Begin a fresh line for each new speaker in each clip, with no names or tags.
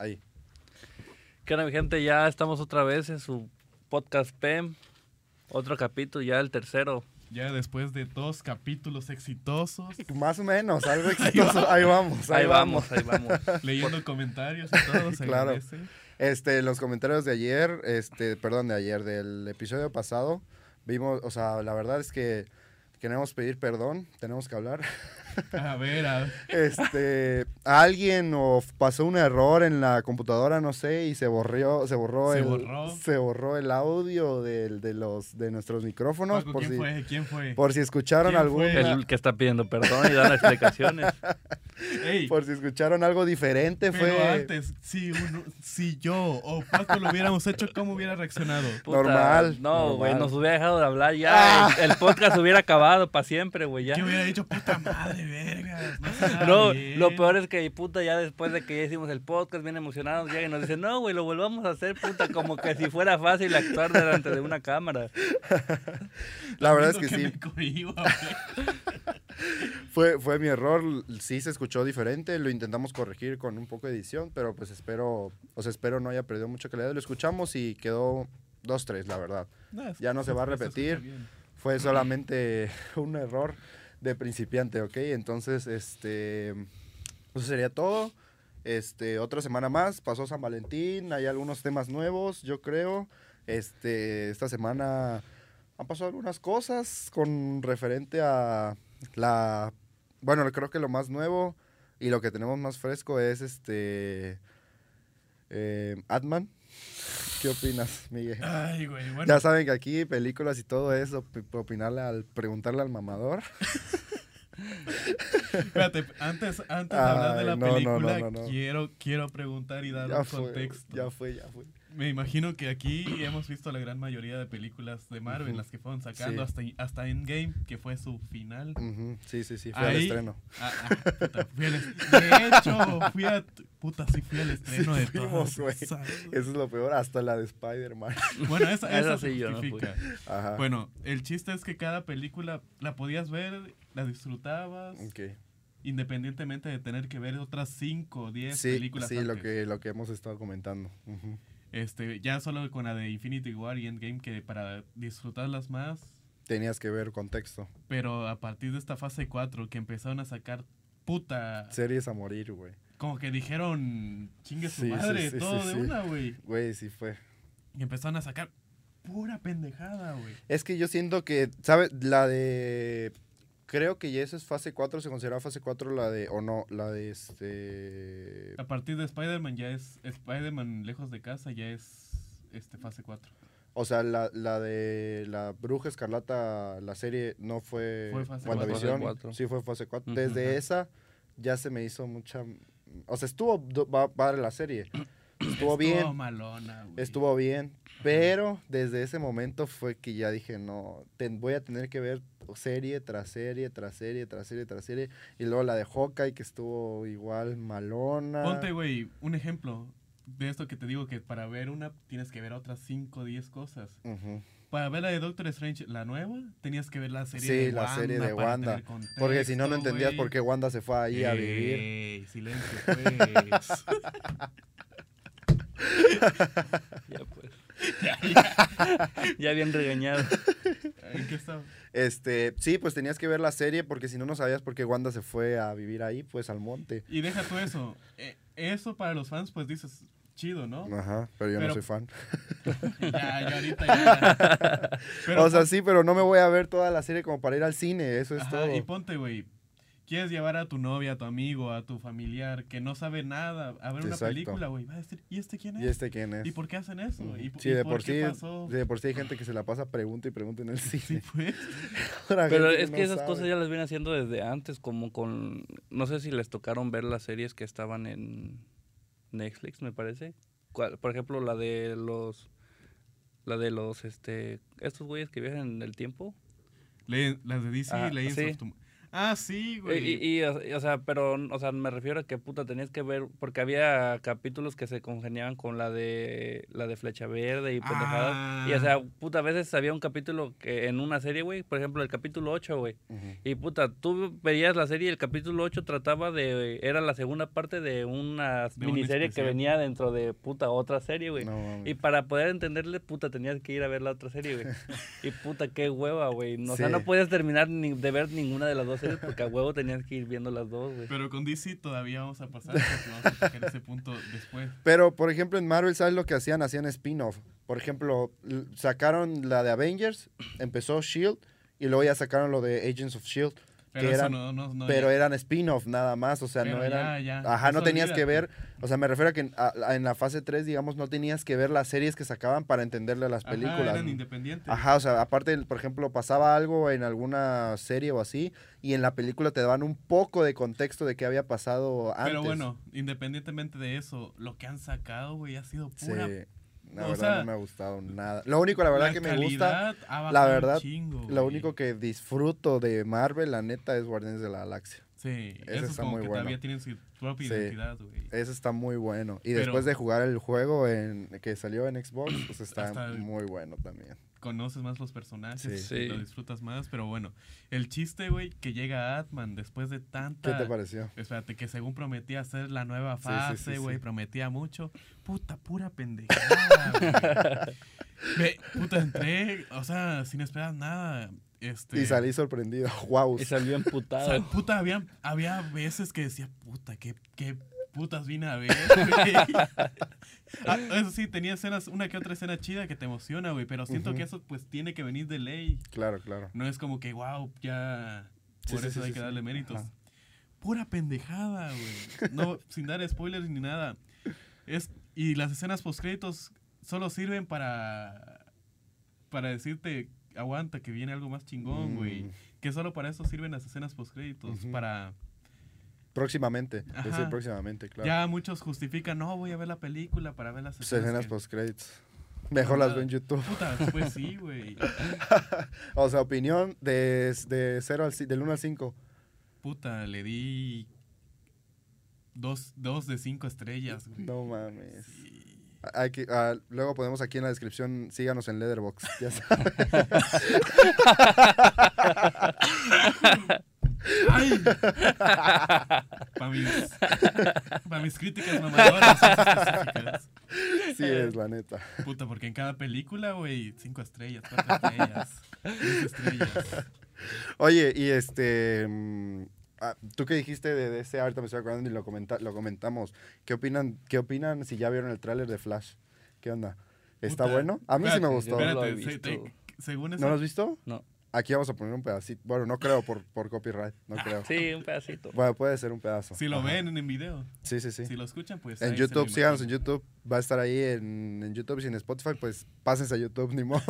Ahí.
¿Qué onda, mi gente? Ya estamos otra vez en su podcast PEM. Otro capítulo, ya el tercero.
Ya después de dos capítulos exitosos,
Más o menos, algo exitoso. Ahí vamos.
Ahí vamos, ahí vamos.
leyendo comentarios y todo, se
Claro.
agradece.
Este, los comentarios de ayer, este, perdón, de ayer, del episodio pasado, vimos, o sea, la verdad es que queremos pedir perdón, tenemos que hablar.
A ver, a ver.
Este, alguien o pasó un error en la computadora, no sé, y se borró, se borró
Se
el,
borró.
se borró el audio del- de los, de nuestros micrófonos,
Paco,
por
¿quién
si,
fue? ¿Quién fue?
por si escucharon
¿Quién
algún?
El que está pidiendo perdón y dando explicaciones.
Ey,
por si escucharon algo diferente,
pero
fue
antes, si, uno, si yo o Paco lo hubiéramos hecho, ¿cómo hubiera reaccionado?
Puta,
Normal,
No, güey, nos hubiera dejado de hablar ya. El, el podcast hubiera acabado para siempre, güey, ya.
¿Qué hubiera dicho? Puta madre, verga. No,
lo peor es que, puta, ya después de que ya hicimos el podcast, bien emocionados, ya y nos dicen, no, güey, lo volvamos a hacer, puta, como que si fuera fácil actuar delante de una cámara.
la verdad es que sí,
cohibo.
Fue, fue mi error, sí se escuchó diferente, lo intentamos corregir con un poco de edición, pero pues espero, o sea, espero no haya perdido mucha calidad. Lo escuchamos y quedó 2-3, la verdad.
No, es-
Ya no se va a repetir. Fue solamente un error de principiante, ¿ok? Entonces, este, eso sería todo. Este, otra semana más, pasó San Valentín, hay algunos temas nuevos, yo creo. Este, esta semana han pasado algunas cosas con referente a la, bueno, creo que lo más nuevo y lo que tenemos más fresco es este, eh, Atman. ¿Qué opinas, Miguel?
Ay, güey, bueno.
Ya saben que aquí películas y todo eso, op- opinarle al, preguntarle al mamador.
Espérate, antes, antes de hablar de la
no,
película,
no, no, no.
Quiero, quiero preguntar y dar
Ya
un
fue,
contexto.
ya fue, ya fue.
Me imagino que aquí hemos visto la gran mayoría de películas de Marvel,
Ujú.
las que fueron sacando
Sí.
hasta, hasta Endgame, que fue su final.
Ujú, Sí, sí, sí, fue al
Ahí-
estreno.
Ah, ah, puta, fui al est- de hecho, fui a... Puta, sí fui al estreno de
fuimos,
esas.
Eso es lo peor, hasta la de Spider-Man.
Bueno, esa, esa
Esa
se
sí yo no
justifica.
Ajá.
Bueno, el chiste es que cada película la podías ver, la disfrutabas,
Ok.
independientemente de tener que ver otras 5 o 10
Sí,
películas
sí, lo que, lo que hemos estado comentando.
Este, ya solo con la de Infinity War y Endgame que para disfrutarlas más,
Tenías que ver contexto.
pero a partir de esta fase 4 que empezaron a sacar puta,
Series a morir, güey.
como que dijeron chingue su
Sí,
madre,
sí,
todo de una, güey.
Güey, sí fue.
Y empezaron a sacar pura pendejada, güey.
Es que yo siento que, ¿sabes? La de... Creo que ya eso es fase 4, se considera fase 4 la de... O no, la de este...
A partir de Spider-Man ya es Spider-Man lejos de casa ya es este fase 4.
O sea, la, la de la Bruja Escarlata, la serie, no fue,
Fue fase
WandaVision,
cuatro. Fase
Sí, fue fase 4.
Ujú.
Desde esa ya se me hizo mucha... O sea, estuvo va- padre la serie. Estuvo bien,
malona, güey.
estuvo bien. Pero desde ese momento fue que ya dije, no, ten- voy a tener que ver serie tras serie, tras serie, tras serie, tras serie. Y luego la de Hawkeye, que estuvo igual malona.
Ponte, güey, un ejemplo de esto que te digo que para ver una tienes que ver otras 5 o 10 cosas.
Ujú.
Para ver la de Doctor Strange, la nueva, tenías que ver la serie
Sí,
de
la
Wanda.
serie de Wanda.
tener
Porque si no, no
contexto,
entendías
güey.
por qué Wanda se fue ahí a vivir.
Ey, silencio, pues.
Ya, pues. ya bien regañado.
¿En qué estaba?
Este, sí, pues tenías que ver la serie porque si no, no sabías por qué Wanda se fue a vivir ahí, pues al monte.
Y deja tú eso. Eh, eso para los fans, pues dices, chido, ¿no?
Ajá, pero yo
Pero-
no soy fan.
Ya, ya ahorita ya. Pero
o sea, sí, pero no me voy a ver toda la serie como para ir al cine, eso es
Ajá,
todo.
y ponte, güey. Quieres llevar a tu novia, a tu amigo, a tu familiar que no sabe nada a ver una película, güey. Va a decir, ¿y este quién es?
¿Y este quién es?
¿Y por qué hacen eso? ¿Y,
sí,
y
de
por,
por
qué
sí,
pasó?
de por sí hay gente que se la pasa pregunta y pregunta en el cine.
Sí, pues.
Pero es
no
que esas
sabe.
cosas ya las vienen haciendo desde antes, como con... No sé si les tocaron ver las series que estaban en Netflix, me parece. Por ejemplo, la de los... La de los, este... Estos güeyes que viajan en el tiempo.
Le- las de DC,
Ah,
Legends
sí.
of Tom- Ah, sí, güey.
y- y, o y, o sea, pero, o sea, me refiero a que, puta, tenías que ver, porque había capítulos que se congeniaban con la de, la de Flecha Verde y pendejadas. Y, o sea,
Ah.
puta, a veces había un capítulo que en una serie, güey, por ejemplo, el capítulo 8, güey. Y, puta, tú veías la serie y el capítulo 8 trataba de, era la segunda parte de una
De un
miniserie que venía dentro de, puta, otra serie, güey.
No, mames.
Y para poder entenderle, puta, tenías que ir a ver la otra serie, güey. y puta, qué hueva, güey. No, O sea, no podías terminar ni de ver ninguna de las dos series porque a huevo tenías que ir viendo las dos, güey.
Pero con DC todavía vamos a pasar porque vamos a tocar ese punto después.
Pero, por ejemplo, en Marvel, ¿sabes lo que hacían? Hacían spin-off. Por ejemplo, sacaron la de Avengers, empezó Shield, y luego ya sacaron lo de Agents of Shield.
Pero
eran,
no, no, no,
pero eran spin-off nada más, o sea, no
Pero
eran...
ya, ya,
Ajá, no tenías que ver, o sea, me refiero a que en, a- a- en la fase 3, digamos, no tenías que ver las series que sacaban para entenderle las
Ajá,
películas.
eran
¿no?
independientes.
Ajá, o sea, aparte, por ejemplo, pasaba algo en alguna serie o así, y en la película te daban un poco de contexto de qué había pasado antes.
Pero bueno, independientemente de eso, lo que han sacado, güey, ha sido
Sí,
pura
la
o
verdad
sea,
no me ha gustado nada. Lo único, la verdad,
la
que me gusta, la verdad,
chingo,
lo único que disfruto de Marvel, la neta, es Guardianes de la Galaxia.
Sí,
ese
eso es
está
como
muy
que
bueno.
todavía tienen su propia
Sí.
identidad, güey.
Ese está muy bueno. Y
Pero-
después de jugar el juego en, que salió en Xbox, pues está muy bueno también.
Conoces más los personajes,
Sí.
Sí.
lo disfrutas más, pero bueno, el chiste, güey, que llega Atman después de
¿Qué
tanta...
te pareció?
Espérate, que según prometía hacer la nueva
Sí, sí,
fase,
sí,
güey,
sí.
prometía mucho. Puta, pura pendejada, güey. Ve, puta, entré, o sea, sin esperar nada. Este,
Y salí sorprendido. Wow.
Y salió
o
emputado.
sea, puta, había, había veces que decía, puta, qué, qué putas vine a ver, güey. Ah, eso sí, tenía escenas, una que otra escena chida que te emociona, güey, pero siento que eso pues tiene que venir de ley.
Claro, claro.
No es como que, wow, ya, por
sí,
eso
sí,
hay
sí,
que darle méritos.
Ajá.
Pura pendejada, güey. No, sin dar spoilers ni nada. Es, y las escenas postcréditos solo sirven para, para decirte, aguanta, que viene algo más chingón, güey.
Mm,
Que solo para eso sirven las escenas postcréditos,
Ujú.
para...
próximamente. Decir próximamente, claro.
Ya muchos justifican, no, voy a ver la película para ver las
Pues
escenas. que-
post-credits. Mejor las
Nada.
veo en YouTube.
Puta, pues sí, güey.
O sea, opinión de, de 0 al, del 1 al 5.
Puta, le di dos, dos de cinco estrellas, güey.
No mames.
Sí.
Hay que, ah, luego ponemos aquí en la descripción, síganos en Leatherbox. Ya saben.
¡Ay! Para mis, pa' mis críticas mamadoras.
Sí es, la neta.
Puta, porque en cada película, güey, cinco estrellas, cuatro estrellas, tres estrellas.
Oye, y este... mm, ah, Tú que dijiste de, de ese, ahorita me estoy acordando y lo, comenta- lo comentamos. ¿Qué opinan, ¿Qué opinan si ya vieron el tráiler de Flash? ¿Qué onda? ¿Está
Puta,
bueno? A mí sí me gustó.
yo no lo he
Espérate, se- te-
visto.
según eso,
¿No lo has visto?
No.
Aquí vamos a poner un pedacito. Bueno, no creo por, por copyright. No creo.
Sí, un pedacito.
Bueno, puede ser un pedazo.
si lo
Ajá.
ven en el video,
Sí, sí, sí.
si lo escuchan, pues...
En YouTube, síganos en. YouTube. Va a estar ahí en, en YouTube y en Spotify, pues pásense a YouTube, ni modo.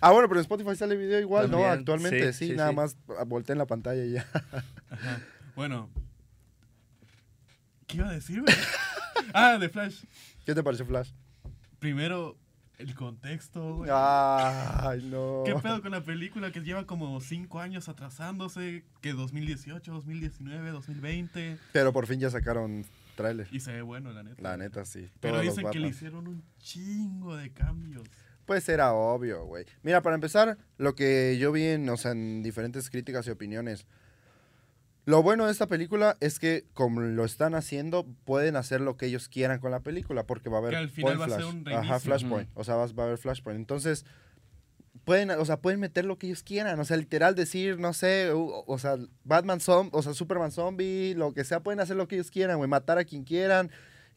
ah, bueno, pero en Spotify sale video igual, ¿no? Actualmente, sí,
sí, sí,
nada
sí.
más volteen la pantalla y ya.
Ajá. Bueno. ¿Qué iba a decir, ah, de Flash.
¿Qué te pareció Flash?
Primero, el contexto, güey.
Ay, no.
¿Qué pedo con la película que lleva como cinco años atrasándose? Que 2018, 2019, 2020.
Pero por fin ya sacaron tráiler.
Y se ve bueno, la neta.
La neta, sí.
Pero
Todos
dicen que le hicieron un chingo de cambios.
Pues era obvio, güey. Mira, para empezar, lo que yo vi en, o sea, en diferentes críticas y opiniones. Lo bueno de esta película es que, como lo están haciendo, pueden hacer lo que ellos quieran con la película, porque va a haber
Que al final
Point
va a ser un
Ajá. Flashpoint. O sea, va, va a haber Flashpoint. Entonces, pueden, o sea, pueden meter lo que ellos quieran. O sea, literal decir, no sé, o, sea, Batman zombie, o sea, Superman zombie, lo que sea, pueden hacer lo que ellos quieran, güey. Matar a quien quieran.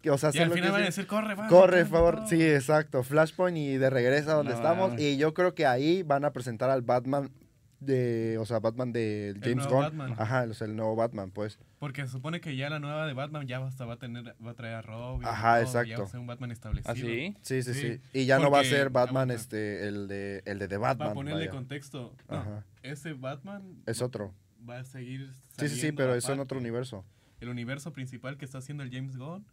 Que, o sea,
Y
hacer
al
lo que
final van a decir, corre, va.
Corre,
corre,
favor.
todo".
Sí, exacto. Flashpoint y de regreso a donde
No
estamos. Y yo creo que ahí van a presentar al Batman de. O sea, Batman de James Gunn.
Batman.
Ajá, o sea, el nuevo Batman, pues.
Porque se supone que ya la nueva de Batman ya hasta va a tener, va a traer a Robin. y
Ajá,
todo,
exacto.
Ya va a ser un Batman establecido.
¿Ah, sí?
Sí, sí, sí.
Sí,
Y ya no va a ser Batman,
aguanta.
este, el de, el de The Batman.
a ponerle
vaya.
contexto. No,
Ajá.
ese Batman
Es otro.
va a seguir
Sí, sí, sí, pero es en otro universo.
El universo principal que está haciendo el James Gunn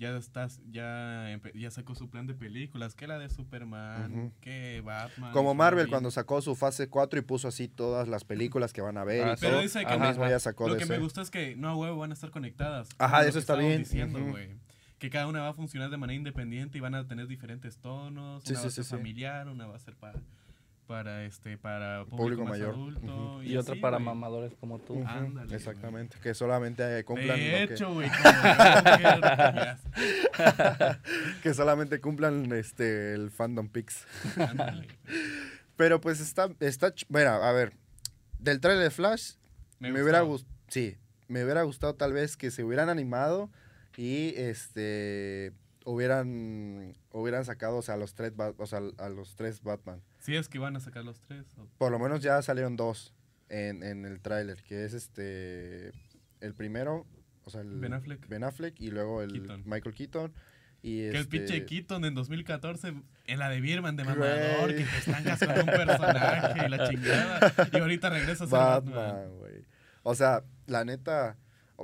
ya estás, ya, ya sacó su plan de películas, que la de Superman, que Batman.
Como Marvel cuando sacó su fase 4 y puso así todas las películas que van a ver
Ah,
y.
Pero
todo.
dice que
Lo
no-
mismo ya sacó
Lo que me gustó es que no a huevo van a estar conectadas.
Ajá, eso está bien,
diciendo. Que cada una va a funcionar de manera independiente y van a tener diferentes tonos.
Sí,
una
sí,
va a ser
sí.
familiar, una va a ser para, para este, para público,
Público
más
mayor.
adulto.
Ujú.
Y otra
así,
para
güey.
mamadores como tú.
Ujú,
Ándale,
Exactamente, que solamente eh, cumplan
De
que-
hecho, güey. ya,
que solamente cumplan este el fandom
ándale.
Pero pues está está mira, a ver, del trailer de Flash me, hubiera
gustó.
gustado, sí, me hubiera gustado tal vez que se hubieran animado y este hubieran hubieran sacado o sea, a los tres o sea, a los tres Batman.
Sí, es que van a sacar los tres. o-
Por lo menos ya salieron dos en, en el tráiler, que es este el primero, o sea, el
Ben Affleck.
Ben Affleck y luego el
Keaton.
Michael Keaton y
Que el
este-
pinche Keaton en 2014, en la de Birman de mamador, que te estancas con un personaje y la chingada. Y ahorita regresas a Batman.
Batman, güey. O sea, la neta,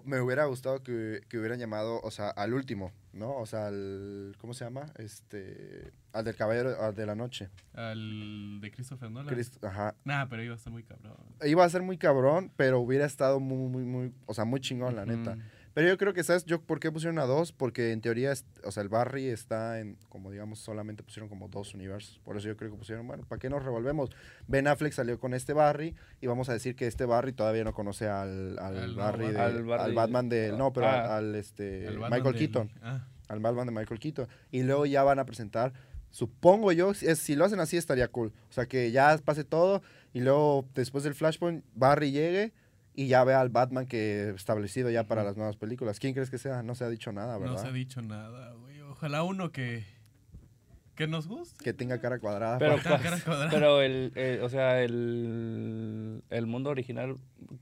me hubiera gustado que, que hubieran llamado, o sea, al último, ¿no? O sea, al, ¿cómo se llama? Este, al del caballero al de la noche.
Al de Christopher Nolan.
Crist- ajá.
Nah, pero iba a estar muy cabrón.
Iba a ser muy cabrón, pero hubiera estado muy, muy, muy, o sea, muy chingón, la neta. Pero yo creo que, ¿sabes? Yo, ¿por qué pusieron a dos? Porque en teoría, o sea, el Barry está en, como digamos, solamente pusieron como dos universos. Por eso yo creo que pusieron, bueno, ¿para qué nos revolvemos? Ben Affleck salió con este Barry y vamos a decir que este Barry todavía no conoce al, al, Barry, de-
Batman.
Al Barry-
al Batman de, no, pero al,
Ah.
al, este, Michael Keaton,
Ah,
al Batman de Michael Keaton. Y luego ya van a presentar, supongo yo, es- si lo hacen así estaría cool. O sea, que ya pase todo y luego después del Flashpoint, Barry llegue y ya vea al Batman que establecido ya para las nuevas películas. ¿Quién crees que sea? No se ha dicho nada, ¿verdad?
no se ha dicho nada, güey. Ojalá uno que, que nos guste.
Que tenga cara cuadrada.
Pero,
Cara-
cua-
cara cuadrada.
pero el, el- o sea, el, el mundo original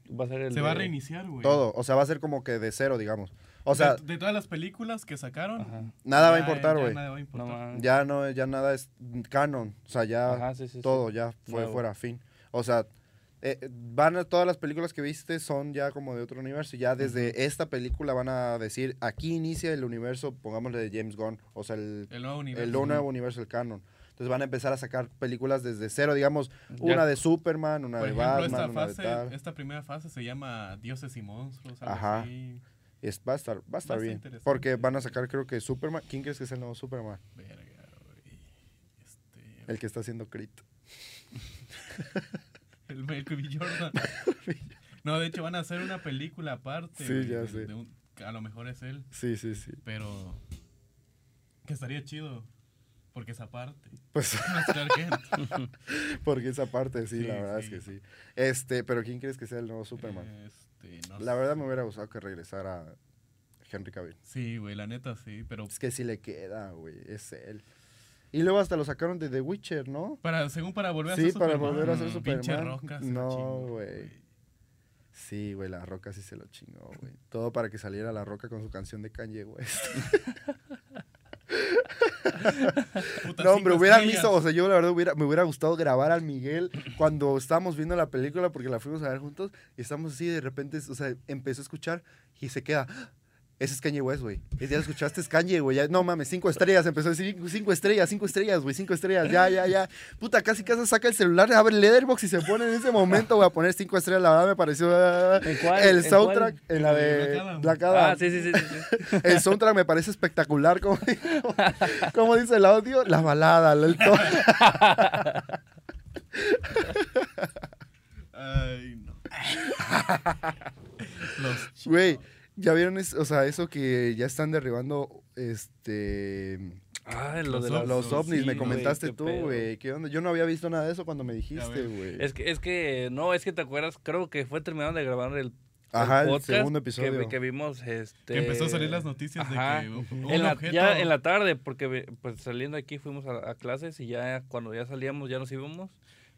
va a ser el
Se va a
de-
reiniciar, güey.
todo. O sea, va a ser como que de cero, digamos. O sea,
de, de todas las películas que sacaron,
Ajá.
nada va a
ya-
importar,
ya
güey.
nada va a
No
importar.
mames.
Ya no, ya nada es canon. O sea, ya
Ajá, sí, sí, sí.
todo ya fue fuera, fin. O sea, eh, van a todas las películas que viste son ya como de otro universo. Ya desde esta película van a decir, aquí inicia el universo, pongámosle de James Gunn. O sea, el,
El nuevo universo.
el nuevo universo, el canon. Entonces van a empezar a sacar películas desde cero, digamos,
Ya-
una de Superman, una
Por
de
ejemplo,
Batman,
esta,
una de
fase,
tal.
esta primera fase se llama Dioses y Monstruos. algo
Ajá.
así.
Es, va a estar, va a estar bien. Porque van a sacar, creo que Superman. ¿Quién crees que es el nuevo Superman?
Verga. Este,
El que está haciendo Crit.
el Michael B. Jordan. no, de hecho van a hacer una película aparte.
Sí,
güey,
ya
de-
sé.
de un- a lo mejor es él,
Sí, sí, sí.
pero que estaría chido. Porque esa parte.
Pues porque esa parte, sí,
Sí,
la verdad
sí.
es que sí. Este, pero ¿quién crees que sea el nuevo Superman?
Este, no
La
sé.
verdad me hubiera gustado que regresara Henry Cavill.
Sí, güey, la neta sí, pero
Es que sí le queda, güey, es él. Y luego hasta lo sacaron de The Witcher, ¿no?
para según para volver a
Sí,
ser
para
Superman.
volver a ser Superman.
Pinche roca, se
No, güey. Sí, güey, la roca sí se lo chingó, güey. Todo para que saliera la roca con su canción de Kanye West.
Puta,
No, hombre, hubieran
estrellas.
visto, o sea, yo la verdad hubiera, me hubiera gustado grabar al Miguel cuando estábamos viendo la película porque la fuimos a ver juntos y estamos así de repente, o sea, empezó a escuchar y se queda. "Ah, Ese es Kanye West, güey. Ese Ya lo escuchaste, es Kanye, güey. Ya, No mames, cinco estrellas. Empezó a decir cinco estrellas, cinco estrellas, güey, cinco estrellas. Ya, ya, ya. Puta, casi casi saca el celular, abre el Letterboxd y se pone en ese momento, güey, a poner cinco estrellas. La verdad me pareció. ah,
¿En cuál?
El
¿En
soundtrack
cuál?
en la
de Adam.
Ah, sí, sí, sí. sí.
El soundtrack me parece espectacular, como, como dice el audio, la balada, el tono.
Ay, no. Los.
Güey, ¿ya vieron eso? O sea, eso que ya están derribando este
Ah, lo
Los
de
ovnis,
los ovnis,
sí,
me comentaste
qué
tú, güey. ¿Qué onda? Yo no había visto nada de eso cuando me dijiste, güey.
Es que, es que, no, es que te acuerdas, creo que fue terminando de grabar el,
Ajá, el
podcast
segundo
que-
episodio.
Que, vimos, este...
Que empezó a salir las noticias
Ajá.
de que un, un
En la-
objeto...
ya en la tarde, porque pues saliendo aquí fuimos a, a clases y ya cuando ya salíamos, ya nos íbamos,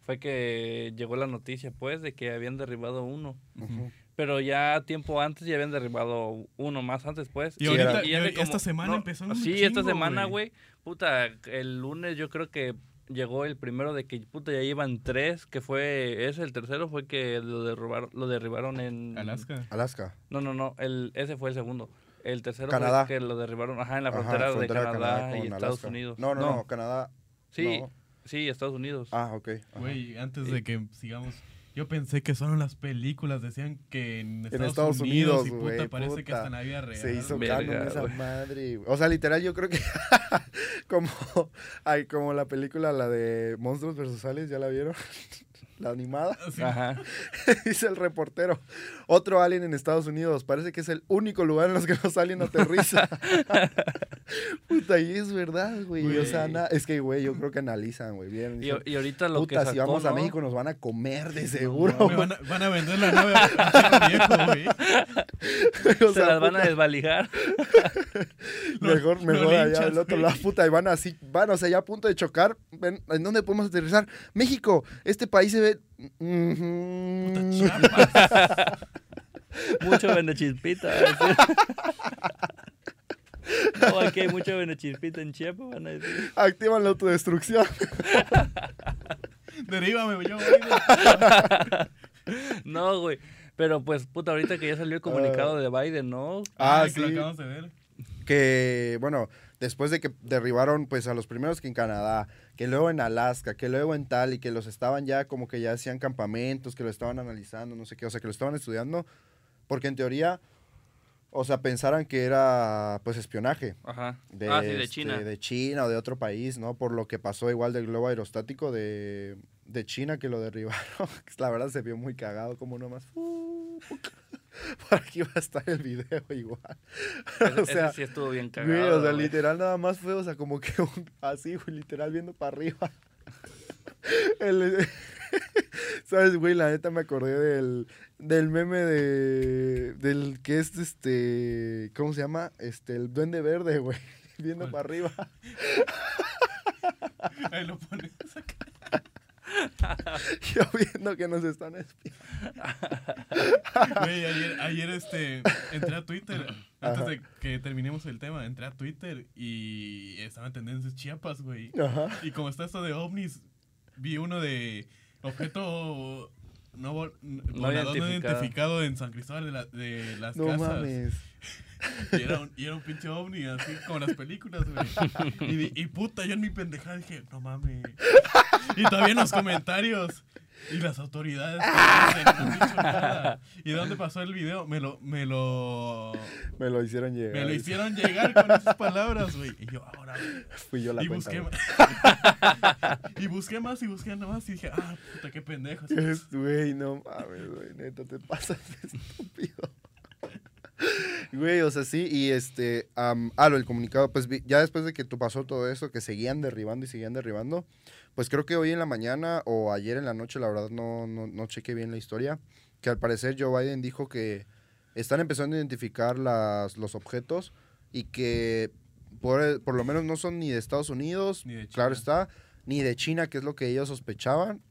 fue que llegó la noticia, pues, de que habían derribado uno.
Ujú.
Pero ya tiempo antes ya habían derribado uno más antes, pues.
Y ahorita,
Y
y esta semana empezó un
Sí, esta semana, güey. Puta, el lunes yo creo que llegó el primero de que, puta, ya iban tres, que fue, ese el tercero fue que lo derribaron, lo derribaron en...
Alaska.
Alaska.
No, no, no, el, ese fue el segundo. El tercero
Canadá.
fue que lo derribaron, ajá, en la
Ajá,
frontera, de Canadá, y Estados
Alaska.
Unidos.
No, no, no, Canadá.
Sí,
no.
sí, Estados Unidos.
Ah, ok.
Güey, antes
Y-
de que sigamos, yo pensé que solo en las películas decían que en Estados,
Estados
Unidos,
Unidos,
y puta, parece que hasta en la vida real.
Se hizo canon esa madre. O sea, literal, yo creo que como, ay, como la película, la de Monstruos vs. Aliens, ¿ya la vieron? la animada.
Sí.
Ajá.
Dice el reportero. Otro alien en Estados Unidos. Parece que es el único lugar en los que los aliens aterrizan. Puta, y es verdad, güey. O sea,
Güey.
na- es que, güey, yo creo que analizan, güey. Bien.
Y,
dicen,
y ahorita lo
Puta,
que
si
sacó,
vamos a. México nos van a comer de seguro.
Güey, van, a, van a vender la nave a viejo, güey.
O
Se
sea,
las van a
puta,
desvalijar.
Mejor,
lo
mejor allá del otro lado, puta, y van así, van, o sea, ya a punto de chocar. ¿En dónde podemos aterrizar? México, este país se ve. Ujú.
Puta Chiapas.
Mucho benechispita. no, aquí hay mucho benechispita en Chiapas, van a decir.
Activan la autodestrucción.
Derívame, yo.
No, güey. Pero pues, puta, ahorita que ya salió el comunicado de Biden, ¿no?
Ah,
que lo
sí.
acabamos de ver.
que, bueno, después de que derribaron pues a los primeros que en Canadá, que luego en Alaska, que luego en tal y que los estaban ya como que ya hacían campamentos, que lo estaban analizando, no sé qué, o sea, que lo estaban estudiando, porque en teoría, o sea, pensaran que era pues espionaje.
Ajá.
De,
ah, sí, de
este,
China.
de China o de otro país, ¿no? Por lo que pasó igual del globo aerostático de, de China que lo derribaron. La verdad se vio muy cagado como nomás. Por aquí va a estar el video igual.
Ese,
o sea,
ese sí estuvo bien
güey,
cagado.
o sea,
güey.
literal nada más fue, o sea, como que un- así, güey, literal viendo para arriba. El- ¿Sabes, güey? La neta me acordé del, del meme de. del que es este. ¿Cómo se llama? Este, el duende verde, güey. Viendo
¿Cuál?
para arriba.
Ahí lo pones acá.
Yo viendo que nos están espiando.
Güey, ayer, ayer este, entré a Twitter, antes
Ajá.
de que terminemos el tema, entré a Twitter y estaban tendencias Chiapas, güey.
Ajá.
Y como está esto de ovnis, vi uno de objeto no, volador no
identificado.
identificado en San Cristóbal de, la- de las
No
Casas.
mames.
Y era, un, y era un pinche ovni, así como las películas, güey. Y, y puta, yo en mi pendejada dije, no mames. Y todavía en los comentarios. Y las autoridades no han dicho nada. ¿Y de dónde pasó el video? Me lo, me lo,
Me lo hicieron llegar.
me lo hicieron llegar con esas palabras, güey. Y yo, ahora.
Fui yo la
Y
cuenta.
busqué, más, y busqué más y busqué más y dije, ah, puta, qué pendejos.
Güey, no mames, güey, neta, te pasas estúpido. Güey, o sea, sí, y este, am, ah, lo del comunicado, pues ya después de que tú pasó todo eso, que seguían derribando y seguían derribando, pues creo que hoy en la mañana o ayer en la noche, la verdad no, no, no chequé bien la historia, que al parecer Joe Biden dijo que están empezando a identificar las, los objetos y que por, por lo menos no son ni de Estados Unidos,
Ni de
claro
China.
está, ni de China, que es lo que ellos sospechaban,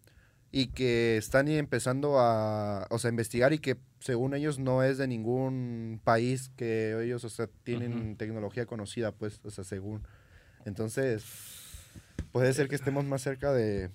y que están empezando a, o sea, investigar y que según ellos no es de ningún país que ellos, o sea, tienen
Ujú.
tecnología conocida, pues, o sea, según. Entonces, puede ser que estemos más cerca de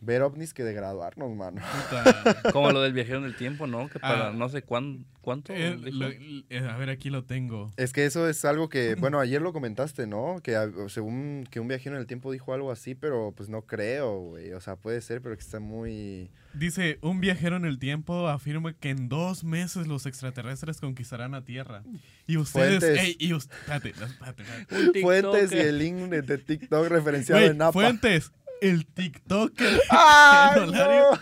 ver ovnis que de graduarnos, mano.
Puta.
Como lo del viajero en el tiempo, ¿no? Que para
Ah.
no sé cuán, cuánto.
Eh, lo- eh, a ver, aquí lo tengo.
Es que eso es algo que, bueno, ayer lo comentaste, ¿no? Que ah, según que un viajero en el tiempo dijo algo así, pero pues no creo, güey. O sea, puede ser, pero que está muy...
Dice, un viajero en el tiempo afirma que en dos meses los extraterrestres conquistarán a Tierra. Y ustedes...
Fuentes.
ey, y us- espérate, espérate, espérate.
Fuentes y el link de, TikTok referenciado
Güey,
en APA.
fuentes. El TikToker
¡Ay,
Honorario.
no!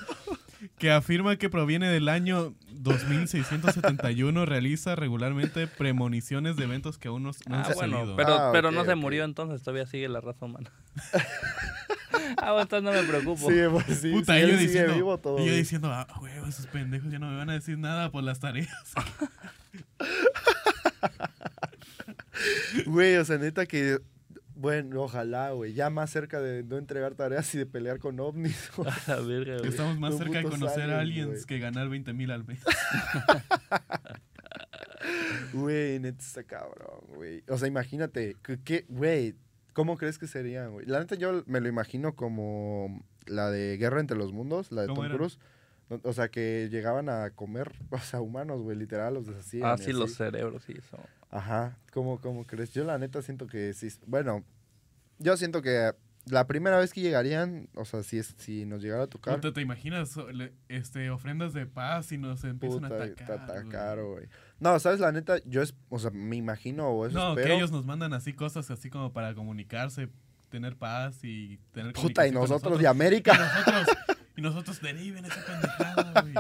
que afirma que proviene del año 2671 realiza regularmente premoniciones de eventos que aún no, no han
Ah, bueno,
sucedido.
pero,
Ah,
pero no se murió entonces, todavía sigue la raza humana. ah, bueno, entonces no me preocupo.
Sí, pues sí,
Puta,
sí,
y yo diciendo,
vivo todo.
y yo diciendo, ah, güey, esos pendejos ya no me van a decir nada por las tareas.
Güey, o sea, neta que. Bueno, ojalá, güey. Ya más cerca de no entregar tareas y de pelear con ovnis. güey.
A la verga, güey.
Estamos más cerca de conocer a
aliens,
aliens que ganar 20 mil al mes.
Güey, neta está cabrón, güey. O sea, imagínate, que- que, güey, ¿cómo crees que serían, güey? La neta yo me lo imagino como la de Guerra entre los Mundos, la de
¿Cómo
Tom? Cruise, O sea, que llegaban a comer, o sea, humanos, güey, literal, los deshacían.
Ah,
y
sí, los
así.
cerebros, sí, eso.
Ajá, ¿cómo, ¿cómo crees? Yo la neta siento que sí, bueno, yo siento que la primera vez que llegarían, o sea, si, es, si nos llegara a tocar,
Puta, ¿Te imaginas este, ofrendas de paz y nos empiezan
puta,
a
te
atacar? güey?
No, ¿sabes? La neta, yo, es, o sea, me imagino o eso
No,
espero.
que ellos nos mandan así cosas así como para comunicarse, tener paz y tener
Puta, y
con
nosotros de
Y
América.
nosotros, y nosotros deriven esa pendejada, güey.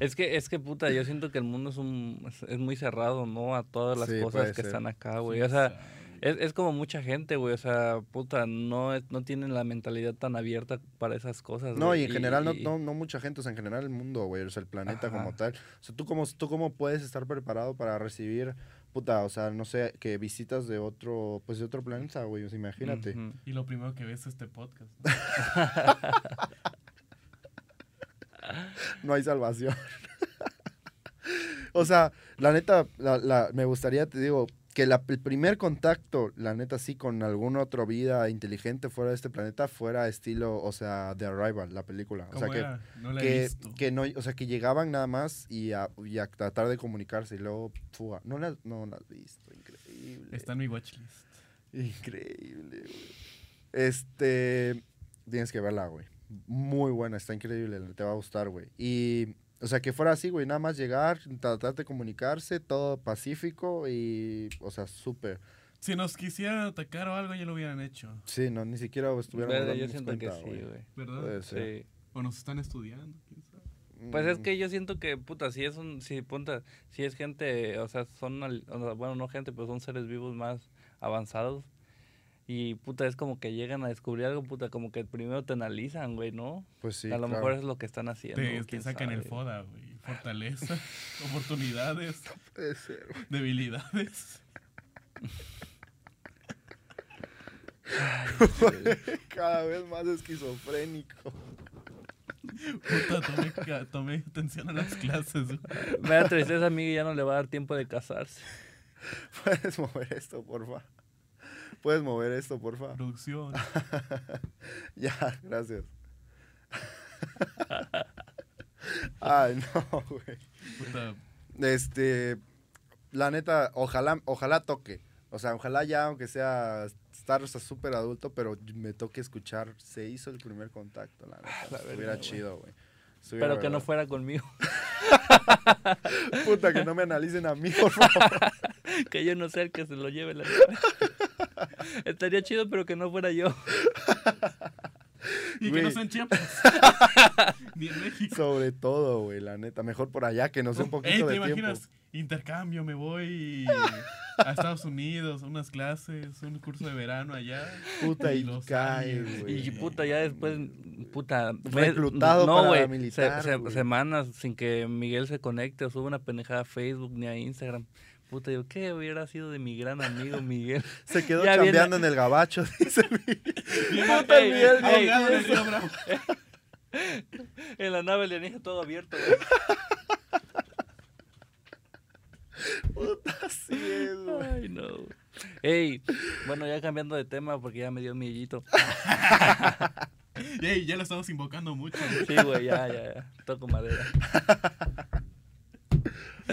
Es que, es que, puta, yo siento que el mundo es, un, es, muy cerrado, ¿no? A todas las
Sí,
cosas que
ser.
están acá, güey. O sea, es, es como mucha gente, güey. O sea, puta, no, es- no tienen la mentalidad tan abierta para esas cosas.
No,
güey,
y en general no,
y-
no, no mucha gente, o sea, en general el mundo, güey, o sea, el planeta
Ajá.
como tal. O sea, ¿tú cómo, ¿tú cómo puedes estar preparado para recibir, puta, o sea, no sé, que visitas de otro, pues de otro planeta, güey, o sea, imagínate.
Y lo primero que ves es este podcast. ¿no?
no hay salvación. o sea, la neta, la, la- me gustaría, te digo, que la- el primer contacto, la neta, sí, con alguna otra vida inteligente fuera de este planeta, fuera estilo, o sea, The Arrival, la película. O sea,
¿Cómo
que?
No la he
que,
visto.
que no, o sea, que llegaban nada más y a, y a tratar de comunicarse y luego, fuga. No las, no las has visto, increíble.
Está en mi watchlist.
Increíble, güey. Este. Tienes que verla, güey. Muy buena, está increíble, te va a gustar, güey. Y, o sea, que fuera así, güey, nada más llegar, tratar de comunicarse, todo pacífico y, o sea, súper.
Si nos quisieran atacar o algo, ya lo hubieran hecho.
Sí, no, ni siquiera estuviéramos
Verga, yo siento que
cuenta,
sí,
güey.
¿Verdad?
Puede ser.
Sí.
O nos están estudiando, quién sabe.
Pues es
Mm,
que yo siento que, puta, si es un, si, punta, si es gente, o sea, son, al- o sea, bueno, no gente, pero son seres vivos más avanzados. Y, puta, es como que llegan a descubrir algo, puta, como que primero te analizan, güey, ¿no?
Pues sí.
a lo
claro.
mejor es lo que están haciendo.
Te, te sacan el
sabe.
FODA, güey. Fortaleza, oportunidades,
Puede ser, güey.
debilidades.
Cada vez más esquizofrénico.
Puta, tomé, tomé atención a las clases, güey.
Me da tristeza, amigo, y ya no le va a dar tiempo de casarse.
Puedes mover esto, porfa. Puedes mover esto, porfa.
Producción.
Ya, gracias. Ay, no, güey.
Puta,
Este, la neta, ojalá, ojalá toque. O sea, ojalá ya, aunque sea estar hasta súper adulto, pero me toque escuchar. Se hizo el primer contacto, la neta.
La
Estuviera
verga, güey.
chido, güey. Estuviera
Pero que no
verdad.
fuera conmigo.
Puta, que no me analicen a mí, por favor.
que yo no sea el que se lo lleve la Estaría chido, pero que no fuera yo.
y que no sean Chiapas. Ni en México.
Sobre todo, güey, la neta. Mejor por allá, que nos dé un poquito
Ey, ¿te
de tiempo.
imaginas? Intercambio, me voy a Estados Unidos, unas clases, un curso de verano allá.
Puta, y
Los
cae, güey.
Y puta, ya después, puta.
Reclutado
no,
para
güey,
la militar,
se- se-
güey.
semanas sin que Miguel se conecte o suba una pendejada a Facebook ni a Instagram. Puta, yo, ¿qué hubiera sido de mi gran amigo Miguel?
Se quedó
Ya viene-
chambeando en el gabacho, dice mi...
Bien,
Puta,
ey,
Miguel,
ey,
en
ey,
la nave alienígena todo abierto, güey.
Puta, güey.
Ay, no. Ey, bueno, ya cambiando de tema porque ya me dio miellito.
Ey, ya lo estamos invocando mucho.
Sí, güey, ya, ya, ya. Toco madera.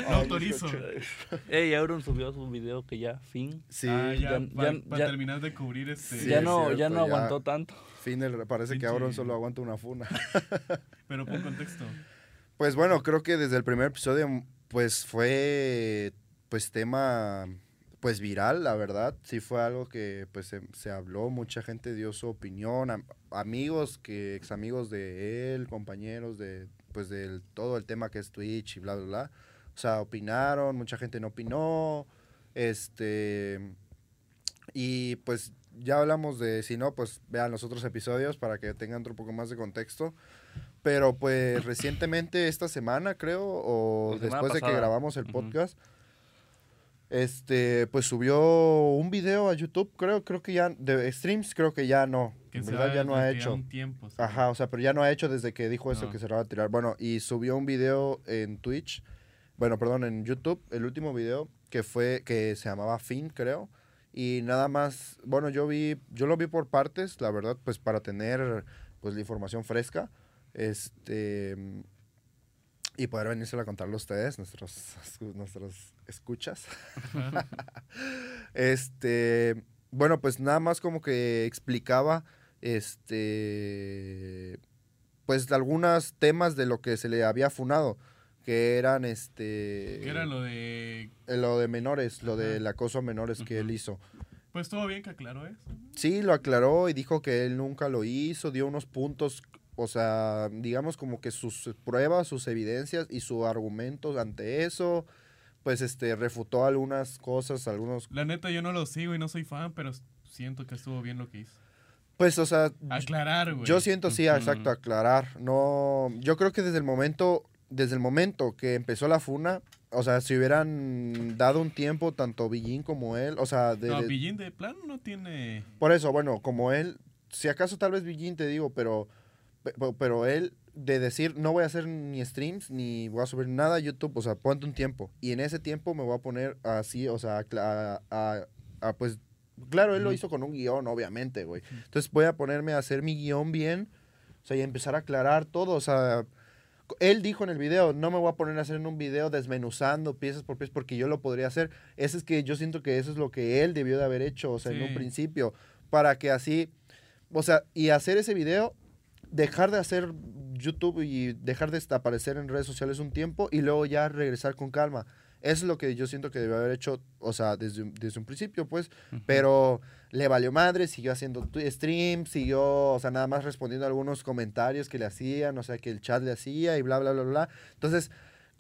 Lo autorizo.
Ey, Auron subió su video que ya, fin.
Sí,
ah, ya,
ya-
para
ya-
terminar de cubrir este.
Sí,
ya no,
cierto,
ya no
ya.
aguantó tanto.
fin del- parece que Auron solo aguanta una funa.
Pero pon contexto.
Pues bueno, creo que desde el primer episodio, pues fue, pues tema, pues viral, la verdad. Sí fue algo que, pues se, se habló, mucha gente dio su opinión, am- amigos, que ex amigos de él, compañeros de, pues del todo el tema que es Twitch y bla, bla, bla. O sea, opinaron, mucha gente no opinó, este, y pues ya hablamos de, si no, pues vean los otros episodios para que tengan otro poco más de contexto. Pero pues recientemente, esta semana creo, o
semana
después de que grabamos el podcast, este, pues subió un video a YouTube, creo, creo que ya, de streams creo que ya no,
Que
en verdad ya no ha hecho.
un tiempo. ¿sí?
Ajá, o sea, pero ya no ha hecho desde que dijo eso
No.
que se lo va a tirar. Bueno, y subió un video en Twitch, bueno, perdón, en YouTube, el último video que fue, que se llamaba Fin, creo. Y nada más, bueno, yo vi, yo lo vi por partes, la verdad, pues para tener pues la información fresca. Este y poder venirse a contarlo a ustedes, nuestros, nuestros escuchas. este, bueno, pues nada más como que explicaba, este, pues algunos temas de lo que se le había funado, que eran, este...
Que era lo de...
eh, Lo de menores, lo del acoso a menores que él hizo.
Pues todo bien que aclaró eso.
Sí, lo aclaró y dijo que él nunca lo hizo, dio unos puntos, o sea, digamos como que sus pruebas, sus evidencias y sus argumentos ante eso, pues este refutó algunas cosas, algunos
La neta, yo no lo sigo y no soy fan, pero siento que estuvo bien lo que hizo.
pues o sea,
Aclarar, güey.
yo siento sí, exacto, aclarar. No, yo creo que desde el momento desde el momento que empezó la funa, o sea, si hubieran dado un tiempo tanto Billín como él, o sea, de,
No, Billín de plano no tiene...
Por eso, bueno, como él, si acaso tal vez Billín te digo, pero, pe- pero él de decir no voy a hacer ni streams ni voy a subir nada a YouTube, o sea, ponte un tiempo. Y en ese tiempo me voy a poner así, o sea, a, a- a, pues, claro, él lo hizo con un guion, obviamente, güey. Entonces voy a ponerme a hacer mi guion bien, o sea, y empezar a aclarar todo, o sea... Él dijo en el video, no me voy a poner a hacer en un video desmenuzando piezas por piezas porque yo lo podría hacer. Eso es que yo siento que eso es lo que él debió de haber hecho, o sea, en un principio, para que así, o sea, y hacer ese video, dejar de hacer YouTube y dejar de aparecer en redes sociales un tiempo y luego ya regresar con calma. Eso es lo que yo siento que debió haber hecho, o sea, desde, desde un principio, pues, pero le valió madre, siguió haciendo streams, siguió, o sea, nada más respondiendo a algunos comentarios que le hacían, o sea, que el chat le hacía y bla, bla, bla, bla. Entonces,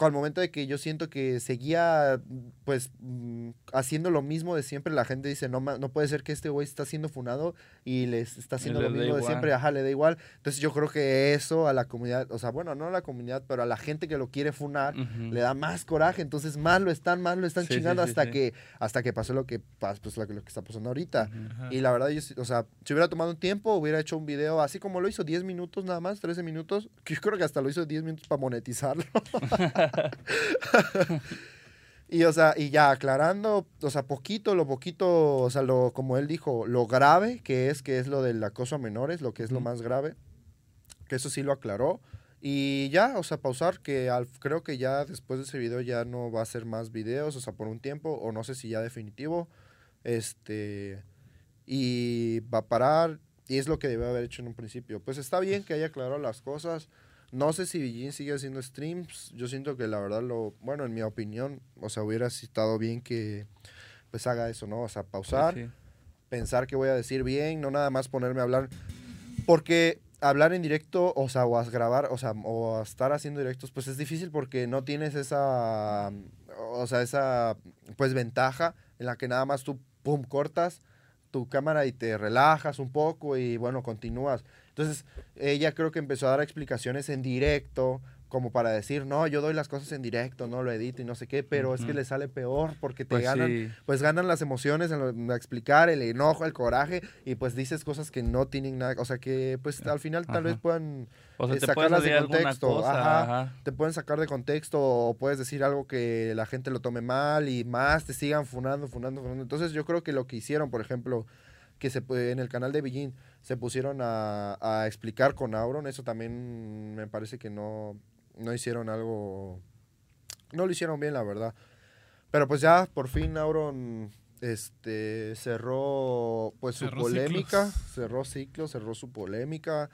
el momento de que yo siento que seguía, pues, mm, haciendo lo mismo de siempre, la gente dice, no, ma- no puede ser que este güey está siendo funado y les está haciendo
le
lo mismo de siempre, ajá, le da igual. Entonces, yo creo que eso a la comunidad, o sea, bueno, no a la comunidad, pero a la gente que lo quiere funar, le da más coraje, entonces más lo están, más lo están
Sí,
chingando
sí,
hasta
sí.
que hasta que pasó lo que pues, lo, que- lo que está pasando ahorita. Y la verdad, yo, sí- o sea, si hubiera tomado un tiempo, hubiera hecho un video así como lo hizo, 10 minutos nada más, 13 minutos, que yo creo que hasta lo hizo 10 minutos para monetizarlo. y, o sea, y ya aclarando, o sea, poquito, lo poquito, o sea, lo, como él dijo, lo grave que es, que es lo del acoso a menores, lo que es lo más grave, que eso sí lo aclaró. Y ya, o sea, pausar, que al- creo que ya después de ese video ya no va a hacer más videos, o sea, por un tiempo, o no sé si ya definitivo. Este. Y va a parar, y es lo que debe haber hecho en un principio. Pues está bien que haya aclarado las cosas. No sé si Villín sigue haciendo streams. Yo siento que la verdad lo. Bueno, en mi opinión, o sea, hubiera estado bien que pues haga eso, ¿no? O sea, pausar
Sí,
pensar que voy a decir bien, no nada más ponerme a hablar. Porque hablar en directo, o sea, o a grabar, o sea, o a estar haciendo directos, pues es difícil porque no tienes esa, o sea, esa, pues, ventaja en la que nada más tú, pum, cortas tu cámara y te relajas un poco y, bueno, continúas. Entonces, ella creo que empezó a dar explicaciones en directo, como para decir, no, yo doy las cosas en directo, no lo edito y no sé qué, pero es que le sale peor porque te
Pues
ganan
sí.
pues ganan las emociones en, lo- en explicar, el enojo, el coraje, y pues dices cosas que no tienen nada, o sea que pues al final tal
Ajá.
vez puedan,
O sea,
eh, sacarlas de contexto,
cosa.
ajá.
Ajá.
te pueden sacar de contexto o puedes decir algo que la gente lo tome mal y más te sigan funando, funando, funando. Entonces yo creo que lo que hicieron, por ejemplo, que se en el canal de Billín se pusieron a, a explicar con Auron, eso también me parece que no, no hicieron algo, no lo hicieron bien, la verdad. Pero pues ya por fin Auron este cerró pues su
Cerró
polémica,
ciclos.
cerró ciclos, cerró su polémica,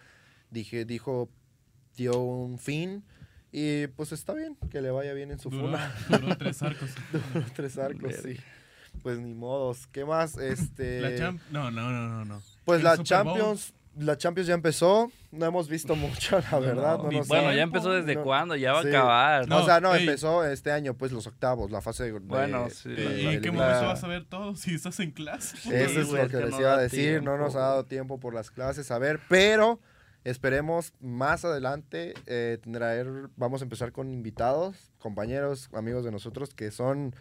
dije, dijo, dio un fin y pues está bien que le vaya bien en su
Duró,
funa.
duró tres arcos.
Duró tres arcos, sí. Pues ni modos. ¿Qué más? Este
La champ... No, no, no, no, no.
pues la. Champions, la Champions ya empezó, no hemos visto mucho, la verdad, no,
Bueno, ya empezó desde
no.
cuándo, ya va
Sí.
a acabar.
No,
o sea, no,
ey.
empezó este año, pues los octavos, la fase de. de-
Bueno, sí.
de-
¿Y
de
en qué
la-
momento vas a ver todo si estás en clase?
Sí,
Eso es lo que les
no
iba a decir, no nos ha dado
tiempo.
tiempo por las clases, a ver, pero esperemos más adelante eh, traer, vamos a empezar con invitados, compañeros, amigos de nosotros que son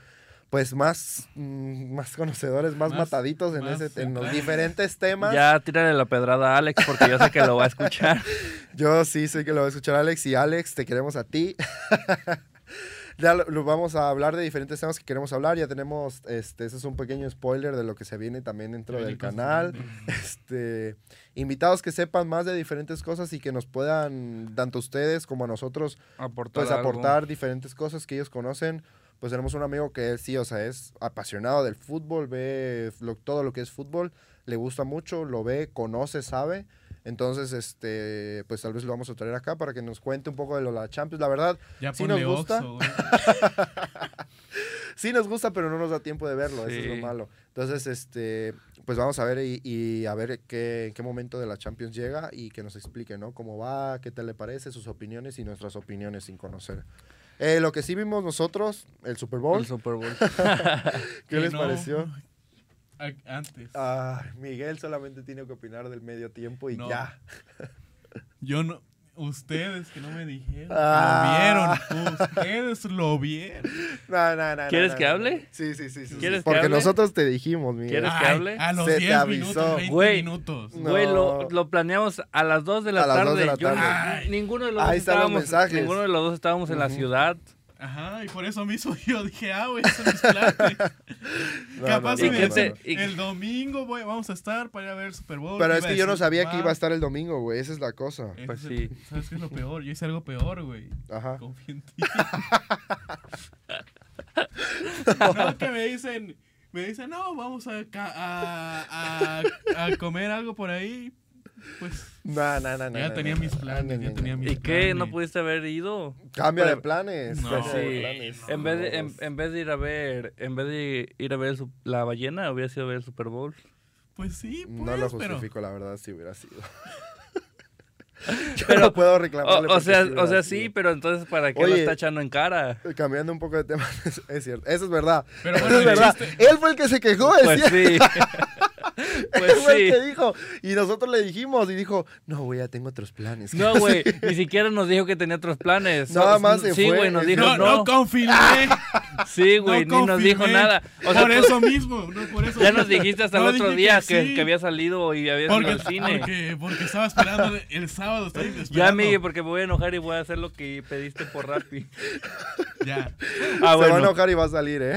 pues más, mm, más conocedores, más,
Más-
mataditos en,
más
ese, en los diferentes temas.
Ya tírale la pedrada a Alex porque yo sé que lo va a escuchar.
Yo sí sé que lo va a escuchar Alex y Alex, te queremos a ti. ya lo, lo vamos a hablar de diferentes temas que queremos hablar. Ya tenemos, este, ese es un pequeño spoiler de lo que se viene también dentro del canal. Este, invitados que sepan más de diferentes cosas y que nos puedan, tanto ustedes como a nosotros,
Aportar
pues
algo.
aportar diferentes cosas que ellos conocen. Pues tenemos un amigo que él sí, o sea, es apasionado del fútbol, ve lo- todo lo que es fútbol, le gusta mucho, lo ve, conoce, sabe. Entonces, este, pues tal vez lo vamos a traer acá para que nos cuente un poco de lo de la Champions. La verdad,
Ya
Sí nos gusta. Sí nos gusta, pero no nos da tiempo de verlo, eso es lo malo. Entonces, este, pues vamos a ver y, y a ver qué, en qué momento de la Champions llega y que nos explique, ¿no? Cómo va, qué tal le parece, sus opiniones y nuestras opiniones sin conocer. Eh, lo que sí vimos nosotros, el Super Bowl,
El Super Bowl.
¿qué les
no.
pareció?
Antes.
Ah, Miguel solamente tiene que opinar del medio tiempo y
No.
ya.
Yo no. Ustedes que no me dijeron.
Ah.
Lo vieron. Ustedes lo vieron.
No, no, no,
¿Quieres
no,
que
no.
hable?
Sí, sí, sí. sí,
¿Quieres
sí.
que
Porque
hable?
nosotros te dijimos, Miguel.
¿Quieres que
Ay,
hable?
A los
Se te
10
avisó.
minutos, 20
Güey.
minutos.
No.
Güey, lo, lo planeamos a las 2 de la
A las
tarde.
dos de la
Yo-
tarde.
Ay.
ninguno de los
Ahí
dos
están los
estábamos,
mensajes.
ninguno de los dos estábamos en la ciudad.
Ajá, y por eso mismo yo dije, ah, güey, son mis planes.
No,
Capaz
no,
¿Y
si
no,
me
te-
el domingo voy- vamos a estar para ir a ver Super Bowl.
Pero es que yo no sabía que iba a estar el domingo, güey. Esa es la cosa.
Ese
Pues
el-
sí.
¿Sabes qué es lo peor? Yo hice algo peor, güey.
Ajá.
Confío en ti. no, que me dicen, me dicen, no, vamos a, a, a, a comer algo por ahí. Pues
No, no, no, no.
ya
no,
tenía
no,
mis
no,
planes,
no,
ya tenía mis
¿Y qué? ¿No pudiste haber ido?
Cambia de planes.
No,
sí.
planes.
En vez de, en,
No.
en vez de ir a ver, en vez de ir a ver su- la ballena, hubiera sido ver el Super Bowl.
Pues sí, pues,
No lo
pero...
justifico, la verdad, si hubiera sido. Yo
Pero-
no puedo reclamarle.
o sea, o sea, sí, pero entonces ¿para qué lo
Oye.
está echando en cara?
Cambiando un poco de tema, es, es cierto. Eso es verdad.
Pero
Eso
bueno,
es
el
verdad. Él fue el que se quejó,
Pues
decía.
sí. Pues sí.
que dijo. Y nosotros le dijimos. Y dijo, no, güey, ya tengo otros planes.
No, güey, ni siquiera nos dijo que tenía otros planes.
Nada más se
Sí,
fue.
güey, nos dijo
No,
no.
no, confirmé.
Sí, güey,
no
ni nos dijo nada. O sea,
por
tú-
eso mismo, no por eso.
ya nos dijiste hasta
No,
el otro
dije
día
que
que,
sí.
que había salido y había ido
Porque,
al cine.
porque, porque estaba esperando el sábado. Estoy
Ya,
esperando.
Miguel, porque me voy a enojar y voy a hacer lo que pediste por Rappi.
Ya.
Ah,
se va a
bueno.
enojar y va a salir, ¿eh?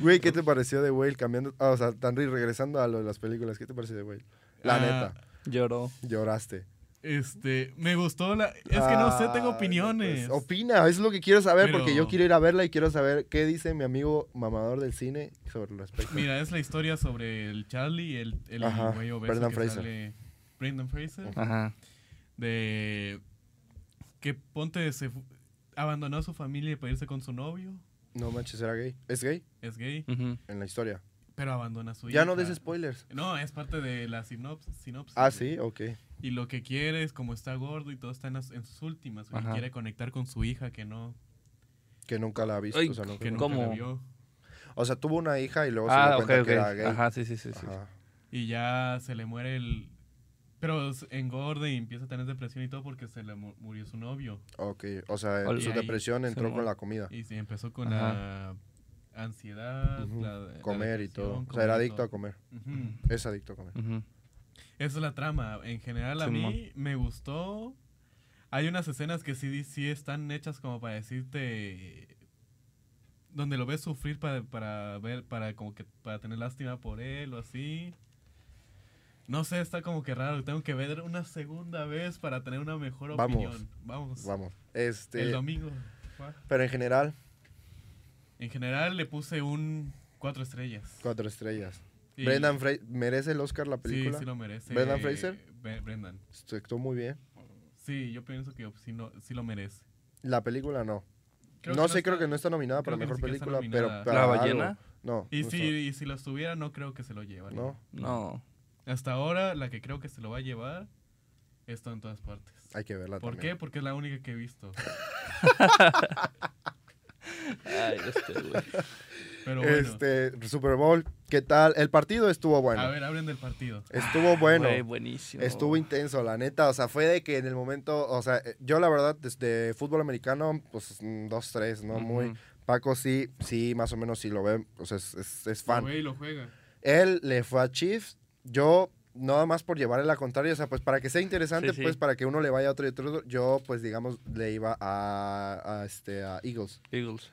Güey, ¿qué te pareció de Whale cambiando? ah, o sea, Tanri, regresando a lo de las películas, ¿qué te pareció de Whale? La
Ah,
neta,
Lloró.
lloraste.
Este, me gustó la. Es que no sé, tengo
Ah,
opiniones.
pues, opina, es lo que quiero saber porque yo quiero ir a verla y quiero saber qué dice mi amigo mamador del cine sobre el respecto.
Mira, es la historia sobre el Charlie, el, el
Ajá,
güey obeso
Brendan
que
Fraser.
sale- Brendan Fraser.
Ajá.
De que ponte se abandonó a su familia para irse con su novio.
No manches, era gay. ¿Es gay?
Es gay.
En la historia.
pero abandona a su
Ya
hija.
no des spoilers.
No, es parte de la sinopsis. sinopsis
Ah, sí, ok.
Y lo que quiere es, como está gordo y todo está en, las- en sus últimas, y quiere conectar con su hija que no,
Que nunca la ha visto.
Ay,
o, sea, nunca-
que nunca
¿Cómo?
la vio.
o sea, tuvo una hija y luego se
Ah,
dio cuenta que era gay.
Ajá, sí, sí, sí. sí.
Y ya se le muere el... Pero engorde y empieza a tener depresión y todo porque se le mu- murió su novio.
Ok, o sea,
Ol-
su depresión entró con la comida.
Y se empezó con
Ajá.
la ansiedad, la, la
Comer y todo. O sea, era adicto
todo.
a comer. Es adicto a comer.
Esa es la trama. En general a
Simón.
mí me gustó. Hay unas escenas que sí, sí están hechas como para decirte donde lo ves sufrir para, para ver, para como que para tener lástima por él o así. No sé, está como que raro. Tengo que ver una segunda vez para tener una mejor
Vamos.
opinión. Vamos.
Vamos. Este,
El domingo.
Pero en general,
En general le puse un cuatro estrellas.
cuatro estrellas.
Y-
Brendan Fraser, ¿merece el Oscar la
Sí,
película?
sí lo merece.
¿Brendan Fraser?
Bre- Brendan.
Se actuó muy bien.
Sí, yo pienso que sí, no, sí lo merece.
La película no.
Creo
no sé, creo que no está nominada para mejor película, pero para
¿La
algo.
ballena?
No.
Y
no
si,
está.
y si lo estuviera, no creo que se lo llevaría.
No,
No.
Hasta ahora, la que creo que se lo va a llevar está en todas partes.
hay que verla
¿Por
también.
qué? Porque es la única que he visto.
Ay, este, güey.
Pero bueno,
Este, Super Bowl, ¿qué tal? El partido estuvo bueno.
a ver, hablen del partido.
Estuvo bueno.
Güey, buenísimo.
Estuvo intenso, la neta. O sea, fue de que en el momento, o sea, eh, yo la verdad, desde fútbol americano, pues mm, dos, tres, ¿no? Muy. Paco sí, sí, más o menos sí lo ve, o sea, es, es- es fan.
Lo ve y lo juega.
Él le fue a Chiefs, yo nada más por llevarle la contraria, o sea, pues para que sea interesante,
Sí, sí.
pues para que uno le vaya a otro y otro, yo pues digamos le iba a, a, este, a Eagles.
Eagles.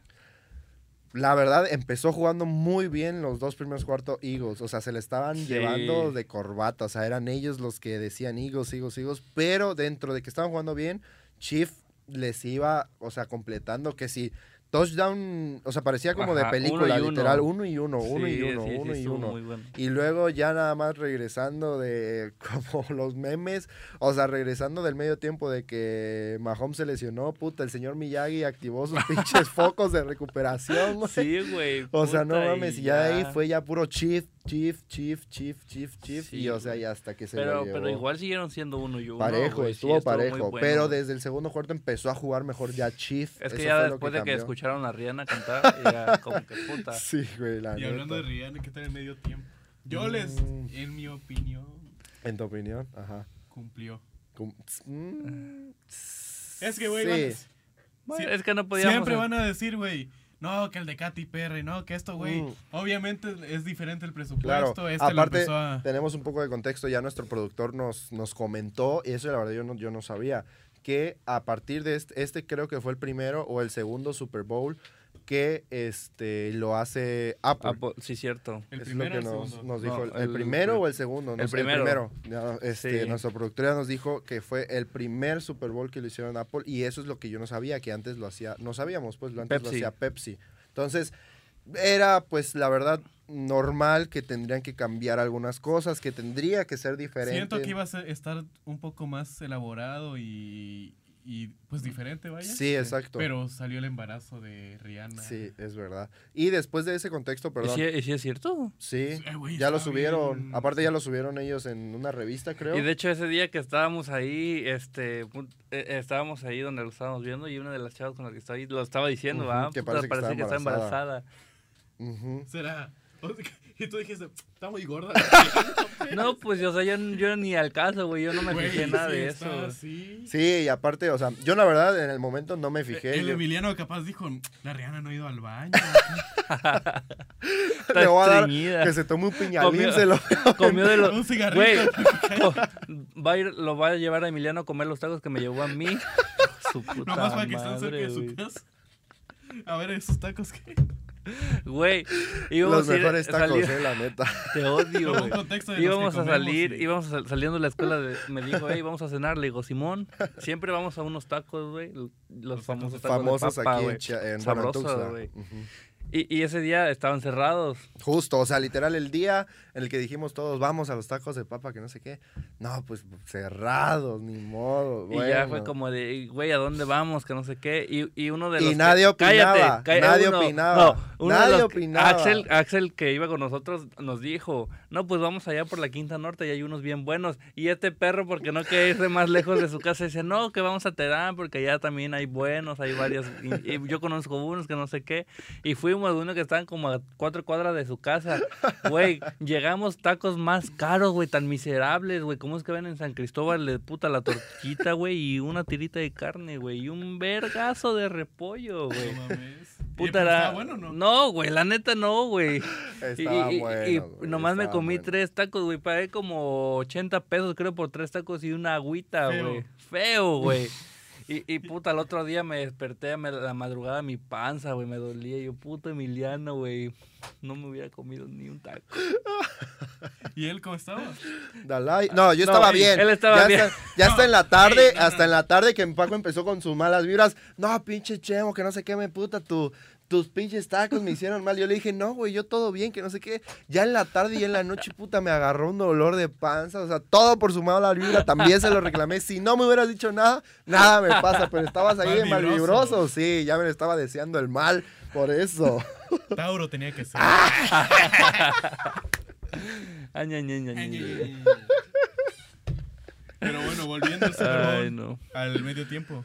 La verdad, empezó jugando muy bien los dos primeros cuartos Eagles. O sea, se le estaban
Sí.
llevando de corbata. O sea, eran ellos los que decían Eagles, Eagles, Eagles. Pero dentro de que estaban jugando bien, Chief les iba, o sea, completando que si touchdown, o sea, parecía como de película,
uno y uno.
literal, uno y uno, uno
Sí,
y uno,
sí, sí,
uno y uno.
bueno.
Y luego ya nada más regresando de como los memes, o sea, regresando del medio tiempo de que Mahomes se lesionó, puta, el señor Miyagi activó sus pinches focos de recuperación, güey.
Sí, güey.
O sea, no mames, y ya de ahí fue ya puro chief, chief, chief, chief, chief, chief,
Sí,
y o sea, ya hasta que se
Pero,
lo llevó.
pero igual siguieron siendo uno y uno.
parejo,
sí,
estuvo parejo,
bueno.
pero desde el segundo cuarto empezó a jugar mejor ya chief.
Es que
eso
ya
fue lo
después de que escucharon a Rihanna cantar, ya como que puta.
Sí, güey, la
Y hablando de. Rihanna, ¿qué tal el medio tiempo? Yo les,
Mm.
en mi opinión,
En tu opinión, ajá.
cumplió.
Cum- mm,
Es que, güey,
sí.
van a-
Bueno,
Sí,
es que no podíamos...
siempre van a decir, güey, no, que el de Katy Perry, no, que esto, güey.
Mm.
Obviamente es diferente el
Claro,
presupuesto. Este lo
aparte
empezó a...
tenemos un poco de contexto, ya nuestro productor nos, nos comentó, y eso la verdad yo no, yo no sabía, que a partir de este, este creo que fue el primero o el segundo Super Bowl que este lo hace Apple.
Po- sí, cierto.
El
Es
primero
lo
el
que nos, dijo.
No,
el, primero
pri-
o el segundo? No
el
sé,
primero.
Ya, este,
Sí.
Nuestra productora nos dijo que fue el primer Super Bowl que lo hicieron Apple y eso es lo que yo no sabía, que antes lo hacía, no sabíamos, pues lo antes lo hacía Pepsi. Entonces, era pues la verdad normal que tendrían que cambiar algunas cosas, que tendría que ser diferente.
Siento que iba a ser- estar un poco más elaborado y, y, pues diferente, vaya.
Sí, exacto.
Pero salió el embarazo de Rihanna.
Sí, es verdad. Y después de ese contexto,
¿Y
perdón.
sí, y sí es cierto?
Sí,
Eh,
ya lo subieron.
bien.
Aparte ya lo subieron ellos en una revista, creo.
Y de hecho ese día que estábamos ahí, este, pu- eh, estábamos ahí donde lo estábamos viendo y una de las chavas con las que estaba ahí lo estaba diciendo,
Ujú,
¿va?
que
Puta,
parece que está
está embarazada.
Ujú.
Será. Y tú dijiste, está muy gorda.
No, pues, o sea, yo, yo ni al caso, güey, yo no me
Güey,
fijé nada
sí
de eso.
así.
Sí, y aparte, o sea, yo la verdad en el momento no me fijé.
El
yo-
Emiliano capaz dijo, la Rihanna no ha ido al baño.
Le voy a dar
estreñida.
que se tome un piñalín,
Comió-
se lo
Comió de los...
Un cigarrito.
Güey, va a ir, lo va a llevar a Emiliano a comer los tacos que me llevó a mí. Su puta
Nomás para que estén cerca de su casa. A ver, esos tacos que.
Güey, íbamos
Los
a ir-
mejores tacos,
salir-
eh, la neta.
Te odio, güey. Íbamos a salir,
y-
íbamos a- saliendo de la escuela, de- me dijo, hey, vamos a cenar. Le digo, Simón, siempre vamos a unos tacos, güey. Los famosos tacos
Famosos
de papa,
aquí
güey.
en, Chia- en
Sabroso,
Guanajuato,
güey. Y, y ese día estaban cerrados.
Justo, o sea, literal el día en el que dijimos todos vamos a los tacos de papa, que no sé qué. No, pues cerrados, ni modo.
Y ya fue
bueno.
como de, güey, ¿a dónde vamos? Que no sé qué. Y, y uno de
Y
los. que-
nadie opinaba,
Cállate,
nadie
uno-
opinaba,
No, uno
nadie
los que-
opinaba.
Axel, Axel, que iba con nosotros, nos dijo: No, pues vamos allá por la Quinta Norte y hay unos bien buenos. Y este perro, porque no quería irse más lejos de su casa, dice: No, que vamos a Terán porque allá también hay buenos, hay varias. Y, y yo conozco unos que no sé qué. Y fuimos a uno que estaban como a cuatro cuadras de su casa. Güey, llegamos tacos más caros, güey, tan miserables, güey. ¿Cómo es que ven en San Cristóbal de puta la tortita, güey? Y una tirita de carne, güey. Y un vergazo de repollo, güey.
No mames.
Puta.
¿estaba bueno o no?
No, güey, la neta no, güey. Y,
Estaba
y- y-
bueno,
y
güey,
nomás me comí
bueno.
tres tacos, güey. Pagué como 80 pesos, creo, por tres tacos y una agüita,
Feo.
güey. Feo, güey. Y, y puta, el otro día me desperté a la madrugada, mi panza, güey, me dolía. Y yo, puto Emiliano, güey, no me hubiera comido ni un taco.
¿Y él cómo estaba?
Dalai- No, yo
No,
estaba bien.
él estaba
ya
bien.
Está, ya
No,
está en la tarde,
ey, no,
hasta
no.
en la tarde que mi Paco empezó con sus malas vibras. No, pinche chemo, que no sé qué me puta, tu, tus pinches tacos me hicieron mal. Yo le dije, no, güey, yo todo bien, que no sé qué. Ya en la tarde y en la noche, puta, me agarró un dolor de panza. O sea, todo por su mala vibra. También se lo reclamé. Si no me hubieras dicho nada, nada me pasa. Pero estabas ahí de mal
vibroso.
vibroso. Sí, ya me estaba deseando el mal por eso.
Tauro tenía que ser. Pero bueno, volviendo al
Ay, no.
al medio tiempo.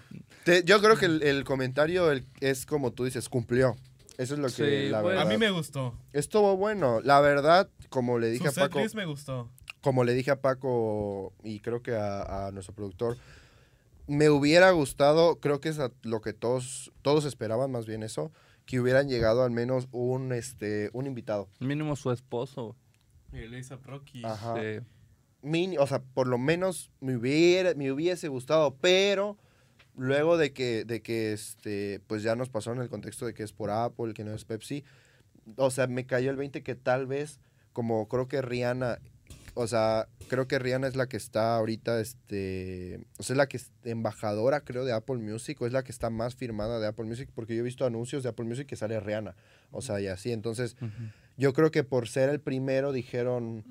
Te- yo creo que el, el comentario el- es como tú dices, cumplió. Eso es lo que
Sí,
la
pues.
verdad.
A mí me gustó.
Estuvo bueno. La verdad, como le dije
Su
a Paco,
me gustó.
como le dije a Paco y creo que a, a nuestro productor, me hubiera gustado, creo que es a- lo que todos, todos esperaban, más bien eso, que hubieran llegado al menos un, este, un invitado.
Mínimo su esposo.
El Rocky.
Ajá.
Sí.
mini, o sea, por lo menos me hubiera, me hubiese gustado, pero luego de que, de que este, pues ya nos pasó en el contexto de que es por Apple, que no es Pepsi, o sea, me cayó el 20 que tal vez, como creo que Rihanna, o sea, creo que Rihanna es la que está ahorita, este, o sea, es la que es embajadora, creo, de Apple Music, o es la que está más firmada de Apple Music, porque yo he visto anuncios de Apple Music que sale Rihanna, o sea, y así, entonces, yo creo que por ser el primero dijeron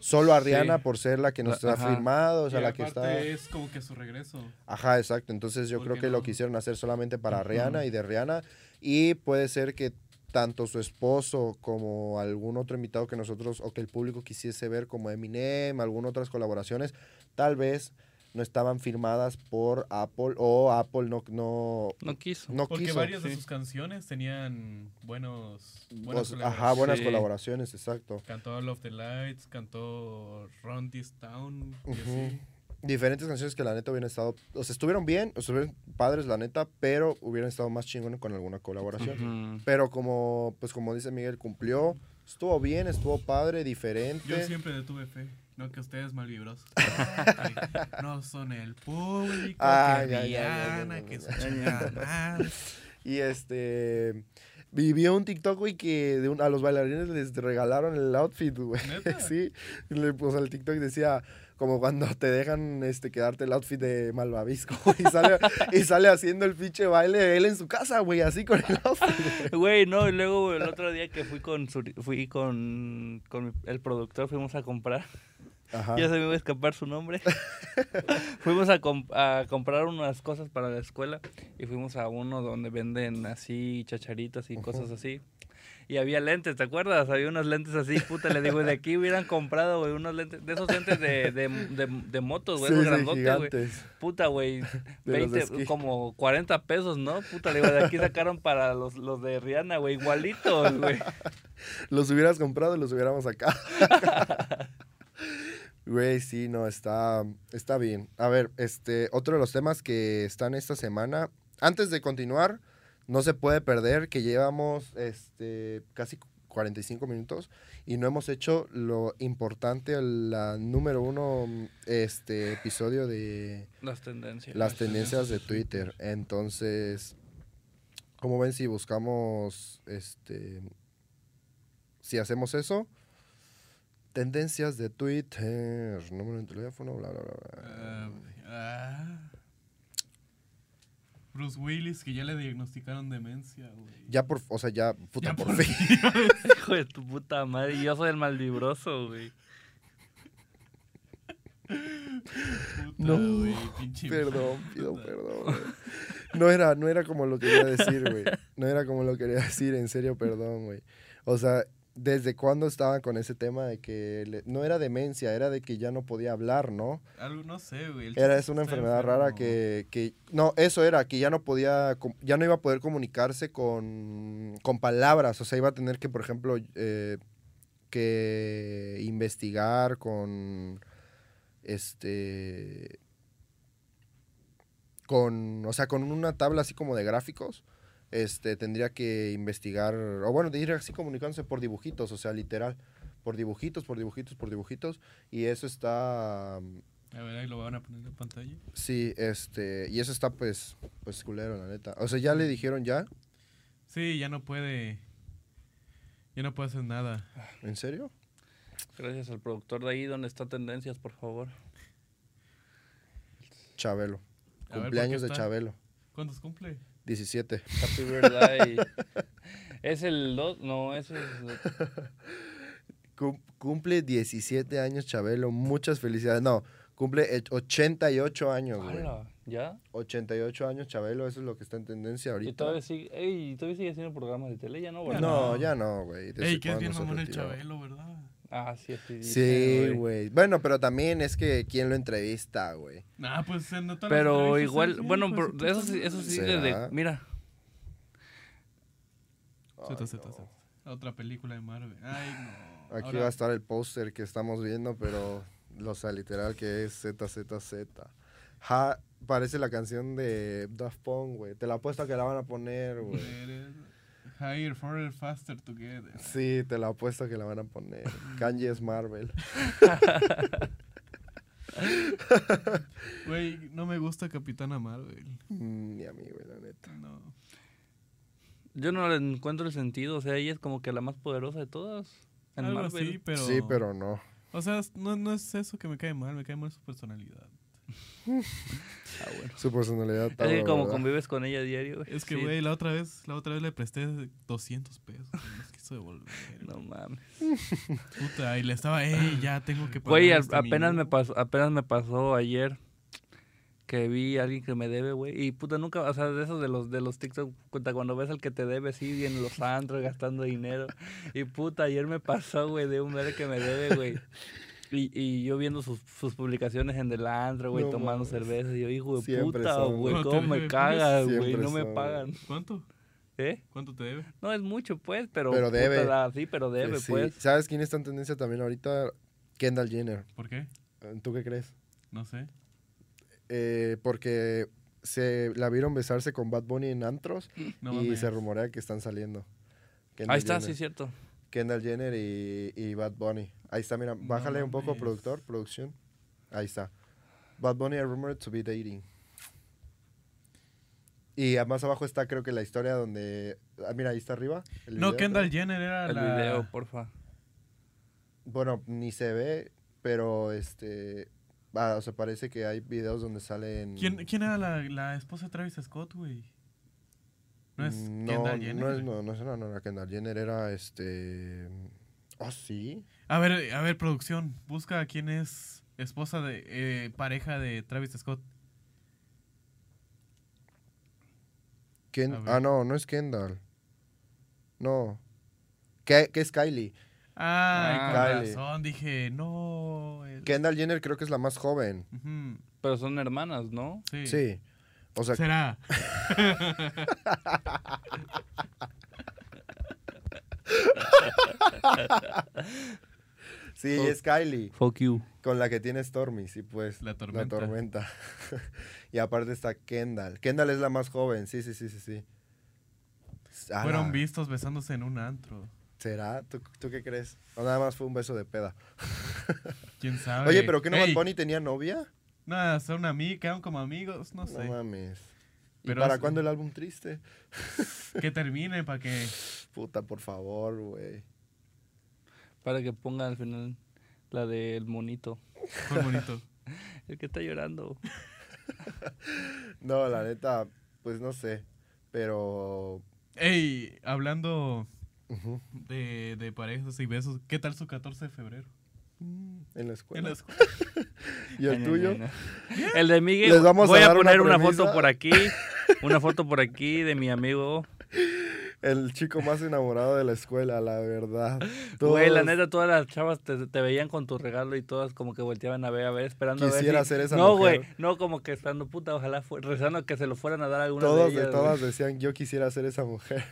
solo a
Sí.
Rihanna por ser la que nos
La-
ha firmado, o sea,
Y
la que está...
es como que su regreso.
Ajá, exacto. Entonces yo
¿Por
creo que lo quisieron hacer solamente para
Ujú.
Rihanna y de Rihanna. Y puede ser que tanto su esposo como algún otro invitado que nosotros o que el público quisiese ver como Eminem, algunas otras colaboraciones, tal vez no estaban firmadas por Apple o Apple no, no,
No quiso.
no
Porque
quiso.
varias de
sí.
sus canciones tenían buenos. Buenas
sea, ajá, buenas
Sí.
colaboraciones, exacto.
Cantó All of the Lights, cantó Run This Town. y así.
Diferentes canciones que la neta hubieran estado, o sea, estuvieron bien, o estuvieron padres la neta, pero hubieran estado más chingones con alguna colaboración.
Ujú.
Pero como, pues como dice Miguel, cumplió. Estuvo bien, estuvo padre, diferente.
Yo siempre le tuve fe. No que ustedes malvibrosos. Ay, no son el público.
Ay,
que
ay,
que su.
Y este. Vivió un TikTok, güey, que de un- a los bailarines les regalaron el outfit, güey.
¿Neta?
Sí. Le, pues el TikTok decía, como cuando te dejan este, quedarte el outfit de Malvavisco. Y sale, y sale haciendo el pinche baile él en su casa, güey, así con el outfit.
Güey, no, y luego el otro día que fui con Suri- fui con, con el productor, fuimos a comprar.
Ajá.
Ya se me iba a escapar su nombre. fuimos a, com- a comprar unas cosas para la escuela y fuimos a uno donde venden así chacharitas y cosas así. Y había lentes, ¿te acuerdas? Había unos lentes así, puta, le digo, de aquí hubieran comprado, güey, unos lentes, de esos lentes de, de, de, de motos, güey,
Sí,
grandotes, güey. Puta, güey,
los de
20,
esquí.
como 40 pesos, ¿no? Puta, le digo, de aquí sacaron para los, los de Rihanna, güey, igualitos, güey.
Los hubieras comprado y los hubiéramos sacado. Güey, sí, no, está, está bien. A ver, este, otro de los temas que están esta semana. Antes de continuar, no se puede perder que llevamos este, casi 45 minutos y no hemos hecho lo importante, la número uno este, episodio de
Las tendencias.
las tendencias de Twitter. Entonces, ¿cómo ven si buscamos, este, si hacemos eso? Tendencias de Twitter, número de teléfono, bla, bla, bla. bla.
Ah. Bruce Willis, que ya le diagnosticaron demencia, güey.
Ya por, o sea, ya, puta,
Ya
por,
por
fin.
Hijo de tu puta madre, y yo soy el malvibroso, güey.
Puta,
No,
güey, pinche
Perdón, pido
puta.
perdón. No era, no era como lo quería decir, güey. No era como lo quería decir, en serio, perdón, güey. O sea, ¿desde cuándo estaban con ese tema de que le- no era demencia, era de que ya no podía hablar, ¿no?
Algo, no sé, güey.
Era es una enfermedad rara que, que no, eso era que ya no podía ya no iba a poder comunicarse con, con palabras, o sea, iba a tener que, por ejemplo, eh, que investigar con este con, o sea, con una tabla así como de gráficos, este tendría que investigar o bueno, de ir así comunicándose por dibujitos, o sea, literal, por dibujitos, por dibujitos, por dibujitos y eso está
A ver, ahí lo van a poner en pantalla.
Sí, este, y eso está pues, pues culero, la neta. O sea, ya le dijeron ya,
Sí, ya no puede. Ya no puede hacer nada.
¿en serio?
Gracias al productor de ahí, donde está tendencias, por favor.
Chabelo.
A
Cumpleaños
¿por
de? Chabelo.
¿Cuántos cumple?
17.
Happy birthday. ¿Es el 2? No, ese es...
Cum- cumple 17 años Chabelo. Muchas felicidades. No, cumple eh, 88 años, güey.
¿Ya?
88 años Chabelo, eso es lo que está en tendencia
Y
ahorita.
todavía sigue, ey, todavía sigue haciendo programas de tele, ya no, ¿verdad?
No,
No.
ya no, güey. ¿desde
Ey, que es bien mamón el? Chabelo, ¿verdad?
Ah, sí, dicen,
Sí, güey. Bueno, pero también es que quién lo entrevista, güey.
Nah, pues se notó
Pero igual, bueno, pero
pues,
eso sí, eso sí, mira,
Ay,
Z, Z,
no.
Z. Otra película de Marvel. Ay, no.
Aquí
Ahora-
va a estar el póster que estamos viendo, pero, o sea, literal que es ZZZ. Ja, parece la canción de Daft Punk, güey. Te la apuesto a que la van a poner, güey.
Higher, farther, faster together.
Sí, te la apuesto que la van a poner. Kanye es Marvel.
Güey, no me gusta Capitana Marvel.
Mm, Ni a mí, güey, la neta.
No.
Yo no le encuentro el sentido, o sea, ella es como que la más poderosa de todas. En
Algo
Marvel.
así, pero...
Sí, pero no.
O sea, no, no es eso que me cae mal, me cae mal su personalidad.
Ah, bueno.
Su personalidad
Es que como
¿verdad?
convives con ella a diario, güey.
Es que,
sí.
güey, la otra vez, la otra vez le presté 200 pesos. y nos quiso devolver.
No mames.
Puta, y le estaba, ey, ya tengo que pagar
Güey,
este
apenas me
minuto".
pasó, apenas me pasó ayer que vi a alguien que me debe, güey. Y puta, nunca, o sea, de esos de los de los TikTok, cuando ves al que te debe, sí, en los antros gastando dinero. Y puta, ayer me pasó, güey, de un ver que me debe, güey. Y, y yo viendo sus, sus publicaciones en el antro, güey,
No
tomando
mames.
cerveza. Y yo, hijo de
Siempre
puta,
son,
güey, cómo me cagas, güey, no me
son,
pagan.
¿Cuánto?
¿Eh?
¿Cuánto te debe?
No es mucho, pues, pero.
Pero
puta,
debe.
sí, pero debe,
Sí.
pues.
¿Sabes quién está en tendencia también ahorita? Kendall Jenner.
¿Por qué?
¿Tú qué crees?
No sé.
Eh, porque se la vieron besarse con Bad Bunny en antros
No
y
mames.
se rumorea que están saliendo. Kendall
Ahí está,
Jenner.
sí, cierto.
Kendall Jenner y, y Bad Bunny. Ahí está, mira,
No
bájale un poco, productor, producción. Ahí está. Bad Bunny are rumored to be dating. Y más abajo está, creo que la historia donde. Ah, mira, ahí está arriba. el
No,
video,
Kendall
creo.
Jenner era
El
la...
video, porfa.
Bueno, ni se ve, pero este. Ah, o sea, parece que hay videos donde salen.
¿Quién, ¿Quién era la, la esposa de Travis Scott, güey? ¿No es
Mm, No,
Kendall Jenner?
no es, no, no, es- no, no, era Kendall Jenner, era este. Oh, sí.
A ver, a ver, producción. Busca a quién es esposa de... eh, pareja de Travis Scott.
Ken- ah, no, no es Kendall. No. ¿Qué, qué es Kylie?
Ay,
Ah.
con razón. Dije, no. el-
Kendall Jenner creo que es la más joven.
Pero son hermanas, ¿no?
Sí.
Sí. O sea,
Será.
sí, es Kylie.
Fuck you.
Con la que tiene Stormy, sí, pues.
La tormenta.
tormenta. y aparte está Kendall. Kendall es la más joven, sí, sí, sí, sí, sí.
Fueron vistos besándose en un antro.
¿Será? ¿Tú, tú qué crees? O nada más fue un beso de peda.
¿Quién sabe?
Oye, ¿pero qué no Bad Bunny tenía novia?
Nada, son amigos, quedaron como amigos, no
No
sé.
mames. ¿Y
Pero
para
es-
cuándo el álbum triste?
que termine para que...
Puta, por favor, güey.
Para que pongan al final la del monito.
Fue bonito.
El que está llorando.
No, la neta, pues no sé. Pero.
Ey, hablando de, de parejas y besos, ¿qué tal su 14 de febrero?
En la escuela.
En la escuela.
¿Y el tuyo?
no, no, no. El de Miguel.
Les vamos a
voy a,
dar una
poner una, foto por aquí. Una foto por aquí de mi amigo.
El chico más enamorado de la escuela, la verdad.
Güey, la
Todos
neta, todas las chavas te, te veían con tu regalo y todas como que volteaban a ver, a ver, esperando a ver.
Quisiera
si-
ser esa
No,
mujer.
güey, no como que esperando, puta, ojalá, fue, rezando que se lo fueran a dar a alguna
Todos
de
de
ellas.
todas
güey.
decían, yo quisiera ser esa mujer.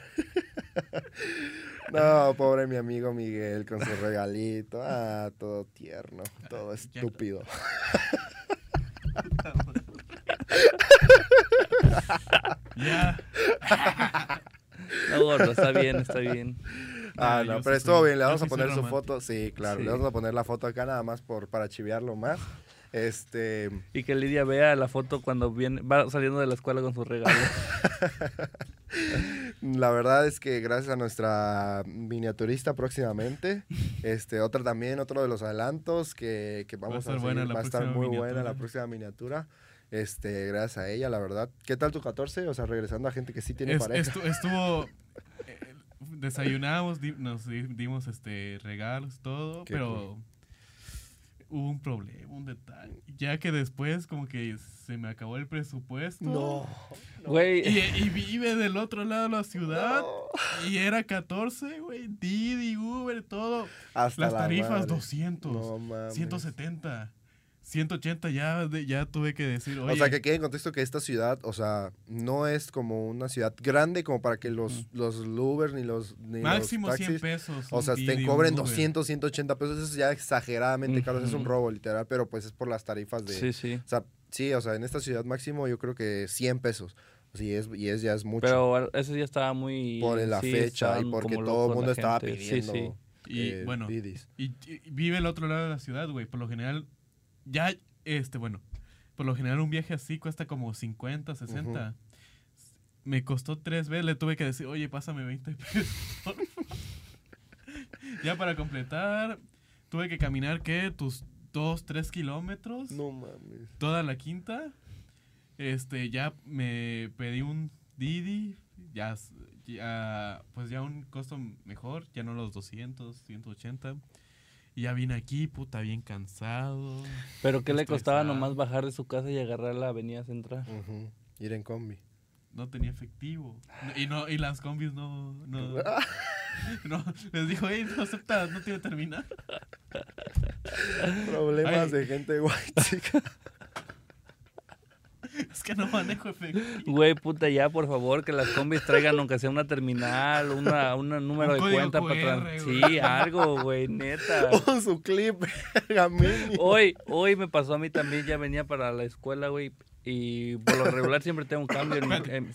No, pobre mi amigo Miguel con su regalito. Ah, todo tierno, todo estúpido.
Ya.
No, gordo, está bien, está bien.
Ah, no, pero estuvo bien. Le vamos a poner su foto. Sí, claro.
Sí.
Le vamos a poner la foto acá nada más por, para chiviarlo más. Este.
Y que Lidia vea la foto cuando viene, va saliendo de la escuela con su regalo.
La verdad es que gracias a nuestra miniaturista próximamente, este, otra también, otro de los adelantos que, que vamos a,
estar
seguir,
buena la
va a estar muy buena la
miniatura.
próxima miniatura. Este, gracias a ella, la verdad. ¿Qué tal tu 14? O sea, regresando a gente que sí tiene
Es-
pareja.
estu- estuvo... eh, desayunamos, di- nos di- dimos este regalos, todo,
Qué
pero hubo un problema, un detalle. Ya que después como que se me acabó el presupuesto.
No.
Güey,
Y, y vive del otro lado de la ciudad. Y era 14, güey. Didi, Uber, todo.
Hasta
Las
la
tarifas
madre.
200,
No mames.
170, 180. Ya, de- ya tuve que decir, oye.
O sea, que quede en contexto que esta ciudad, o sea, no es como una ciudad grande como para que los, los Ubers ni los, ni
máximo
los
100
taxis,
pesos.
o sea, te cobren
Uber.
200, 180 pesos. Eso es ya exageradamente caro. Es un robo, literal, pero pues es por las tarifas de...
sí, sí.
O sea, sí, o sea, en esta ciudad máximo yo creo que 100 pesos. Sí, es, y es ya es mucho.
Pero ese día estaba muy...
por la
sí,
fecha y porque todo el mundo estaba pidiendo.
Sí, sí.
Y
eh,
bueno, y, y vive el otro lado de la ciudad, güey. Por lo general, ya este, bueno, por lo general un viaje así cuesta como 50, 60. Me costó tres veces, le tuve que decir, oye, pásame 20 pesos. por favor". ya para completar, tuve que caminar, ¿qué? Tus 2, 3 kilómetros.
No mames.
Toda la quinta. Este, ya me pedí un Didi. Ya, ya, pues ya un costo mejor. Ya no los 200, 180. Y ya vine aquí, puta, bien cansado.
Pero ¿qué le costaba nomás bajar de su casa y agarrar la avenida central?
Ujú. Ir en combi.
No tenía efectivo. Y no, y las combis no, no, no. Les dijo, hey, no acepta, no tiene terminar.
Problemas
Ay.
de gente white chica.
Es que no manejo efectivo.
Güey, puta, ya, por favor, que las combis traigan aunque sea una terminal, una, un número
Un
de cuenta para
QR, güey.
Sí, algo, güey, neta.
Con su clip.
Hoy, hoy me pasó a mí también, ya venía para la escuela, güey, y por lo regular siempre tengo un cambio en,
Espérate.
en-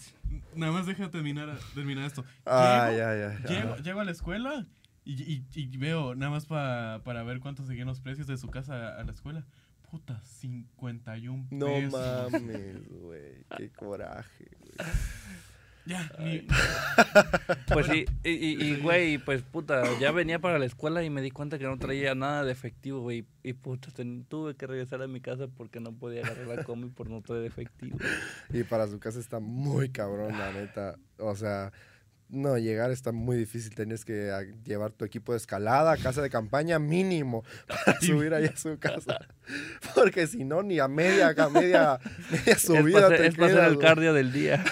Nada más deja terminar, terminar esto.
Ah,
Llego-
ya, ya.
Llego, a la escuela y, y- y veo, nada más pa- para ver cuánto seguían los precios de su casa a la escuela. Puta, 51
No
pesos.
mames, güey. Qué coraje, güey.
Ya, ni-
Pues sí, y, y, y, güey, pues puta, ya venía para la escuela y me di cuenta que no traía nada de efectivo, güey. Y puta, ten- tuve que regresar a mi casa porque no podía agarrar la combi por no traer efectivo.
Y para su casa está muy cabrón, la neta. O sea, no, llegar está muy difícil. Tienes que ah, llevar tu equipo de escalada, casa de campaña mínimo, para subir ahí a su casa. Porque si no, ni a media, a media, media
Es
subida
para
te
hacer, es pa' hacer
quedas,
el cardio del día.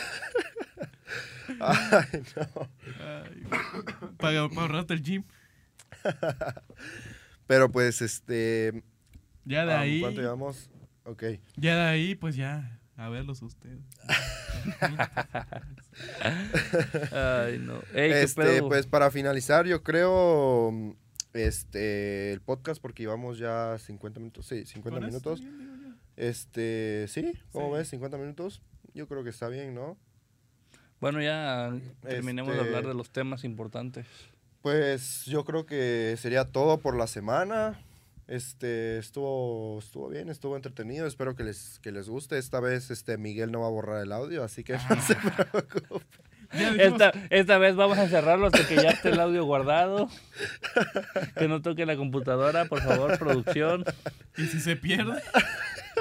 Ay, no.
Ay, para, para ahorrarte el gym.
Pero pues, este...
Ya de
ah,
ahí,
¿Cuánto llevamos? Ok.
ya de ahí, pues ya, a verlos ustedes.
Ay, no. Ey, ¿qué
Este,
pedo?
pues para finalizar, yo creo este el podcast porque llevamos ya 50 minutos, sí, 50
Con eso
minutos.
bien.
Este, ¿sí? ¿Cómo
Sí.
ves? 50 minutos. Yo creo que está bien, ¿no?
Bueno, ya terminemos de
Este-
hablar de los temas importantes.
Pues yo creo que sería todo por la semana. Este, estuvo estuvo bien, estuvo entretenido. Espero que les que les guste. Esta vez este Miguel no va a borrar el audio, así que no se preocupen.
Ya dijimos,
Esta, esta vez vamos a cerrarlo hasta que ya esté el audio guardado. Que no toque la computadora, por favor, producción.
¿Y si se pierde?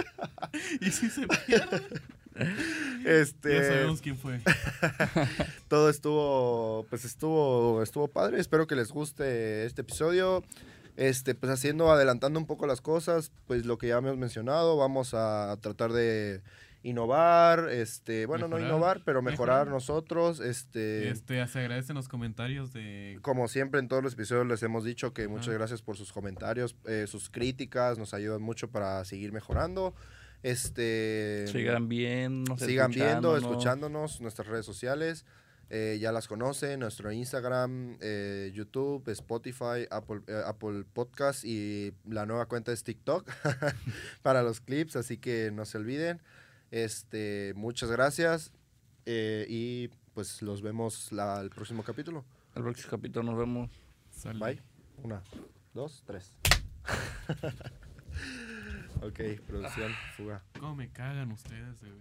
¿Y si se pierde?
Este,
Ya sabemos quién fue.
todo estuvo, pues estuvo, estuvo padre. Espero que les guste este episodio. Este, pues haciendo, adelantando un poco las cosas, pues lo que ya hemos mencionado, vamos a tratar de innovar, este, bueno, no innovar, pero mejorar
mejorar.
nosotros, este,
Este, se agradecen los comentarios de...
como siempre en todos los episodios les hemos dicho que muchas gracias por sus comentarios, eh, sus críticas, nos ayudan mucho para seguir mejorando. Este,
Sigan viendo,
sigan viendo, escuchándonos, nuestras redes sociales. Eh, ya las conocen, nuestro Instagram, eh, YouTube, Spotify, Apple, eh, Apple Podcast y la nueva cuenta es TikTok para los clips, así que no se olviden. Este, muchas gracias eh, y pues los vemos la- el próximo capítulo.
El próximo capítulo nos vemos.
Bye. Una, dos, tres. ok, producción, fuga.
¿Cómo me cagan ustedes, güey?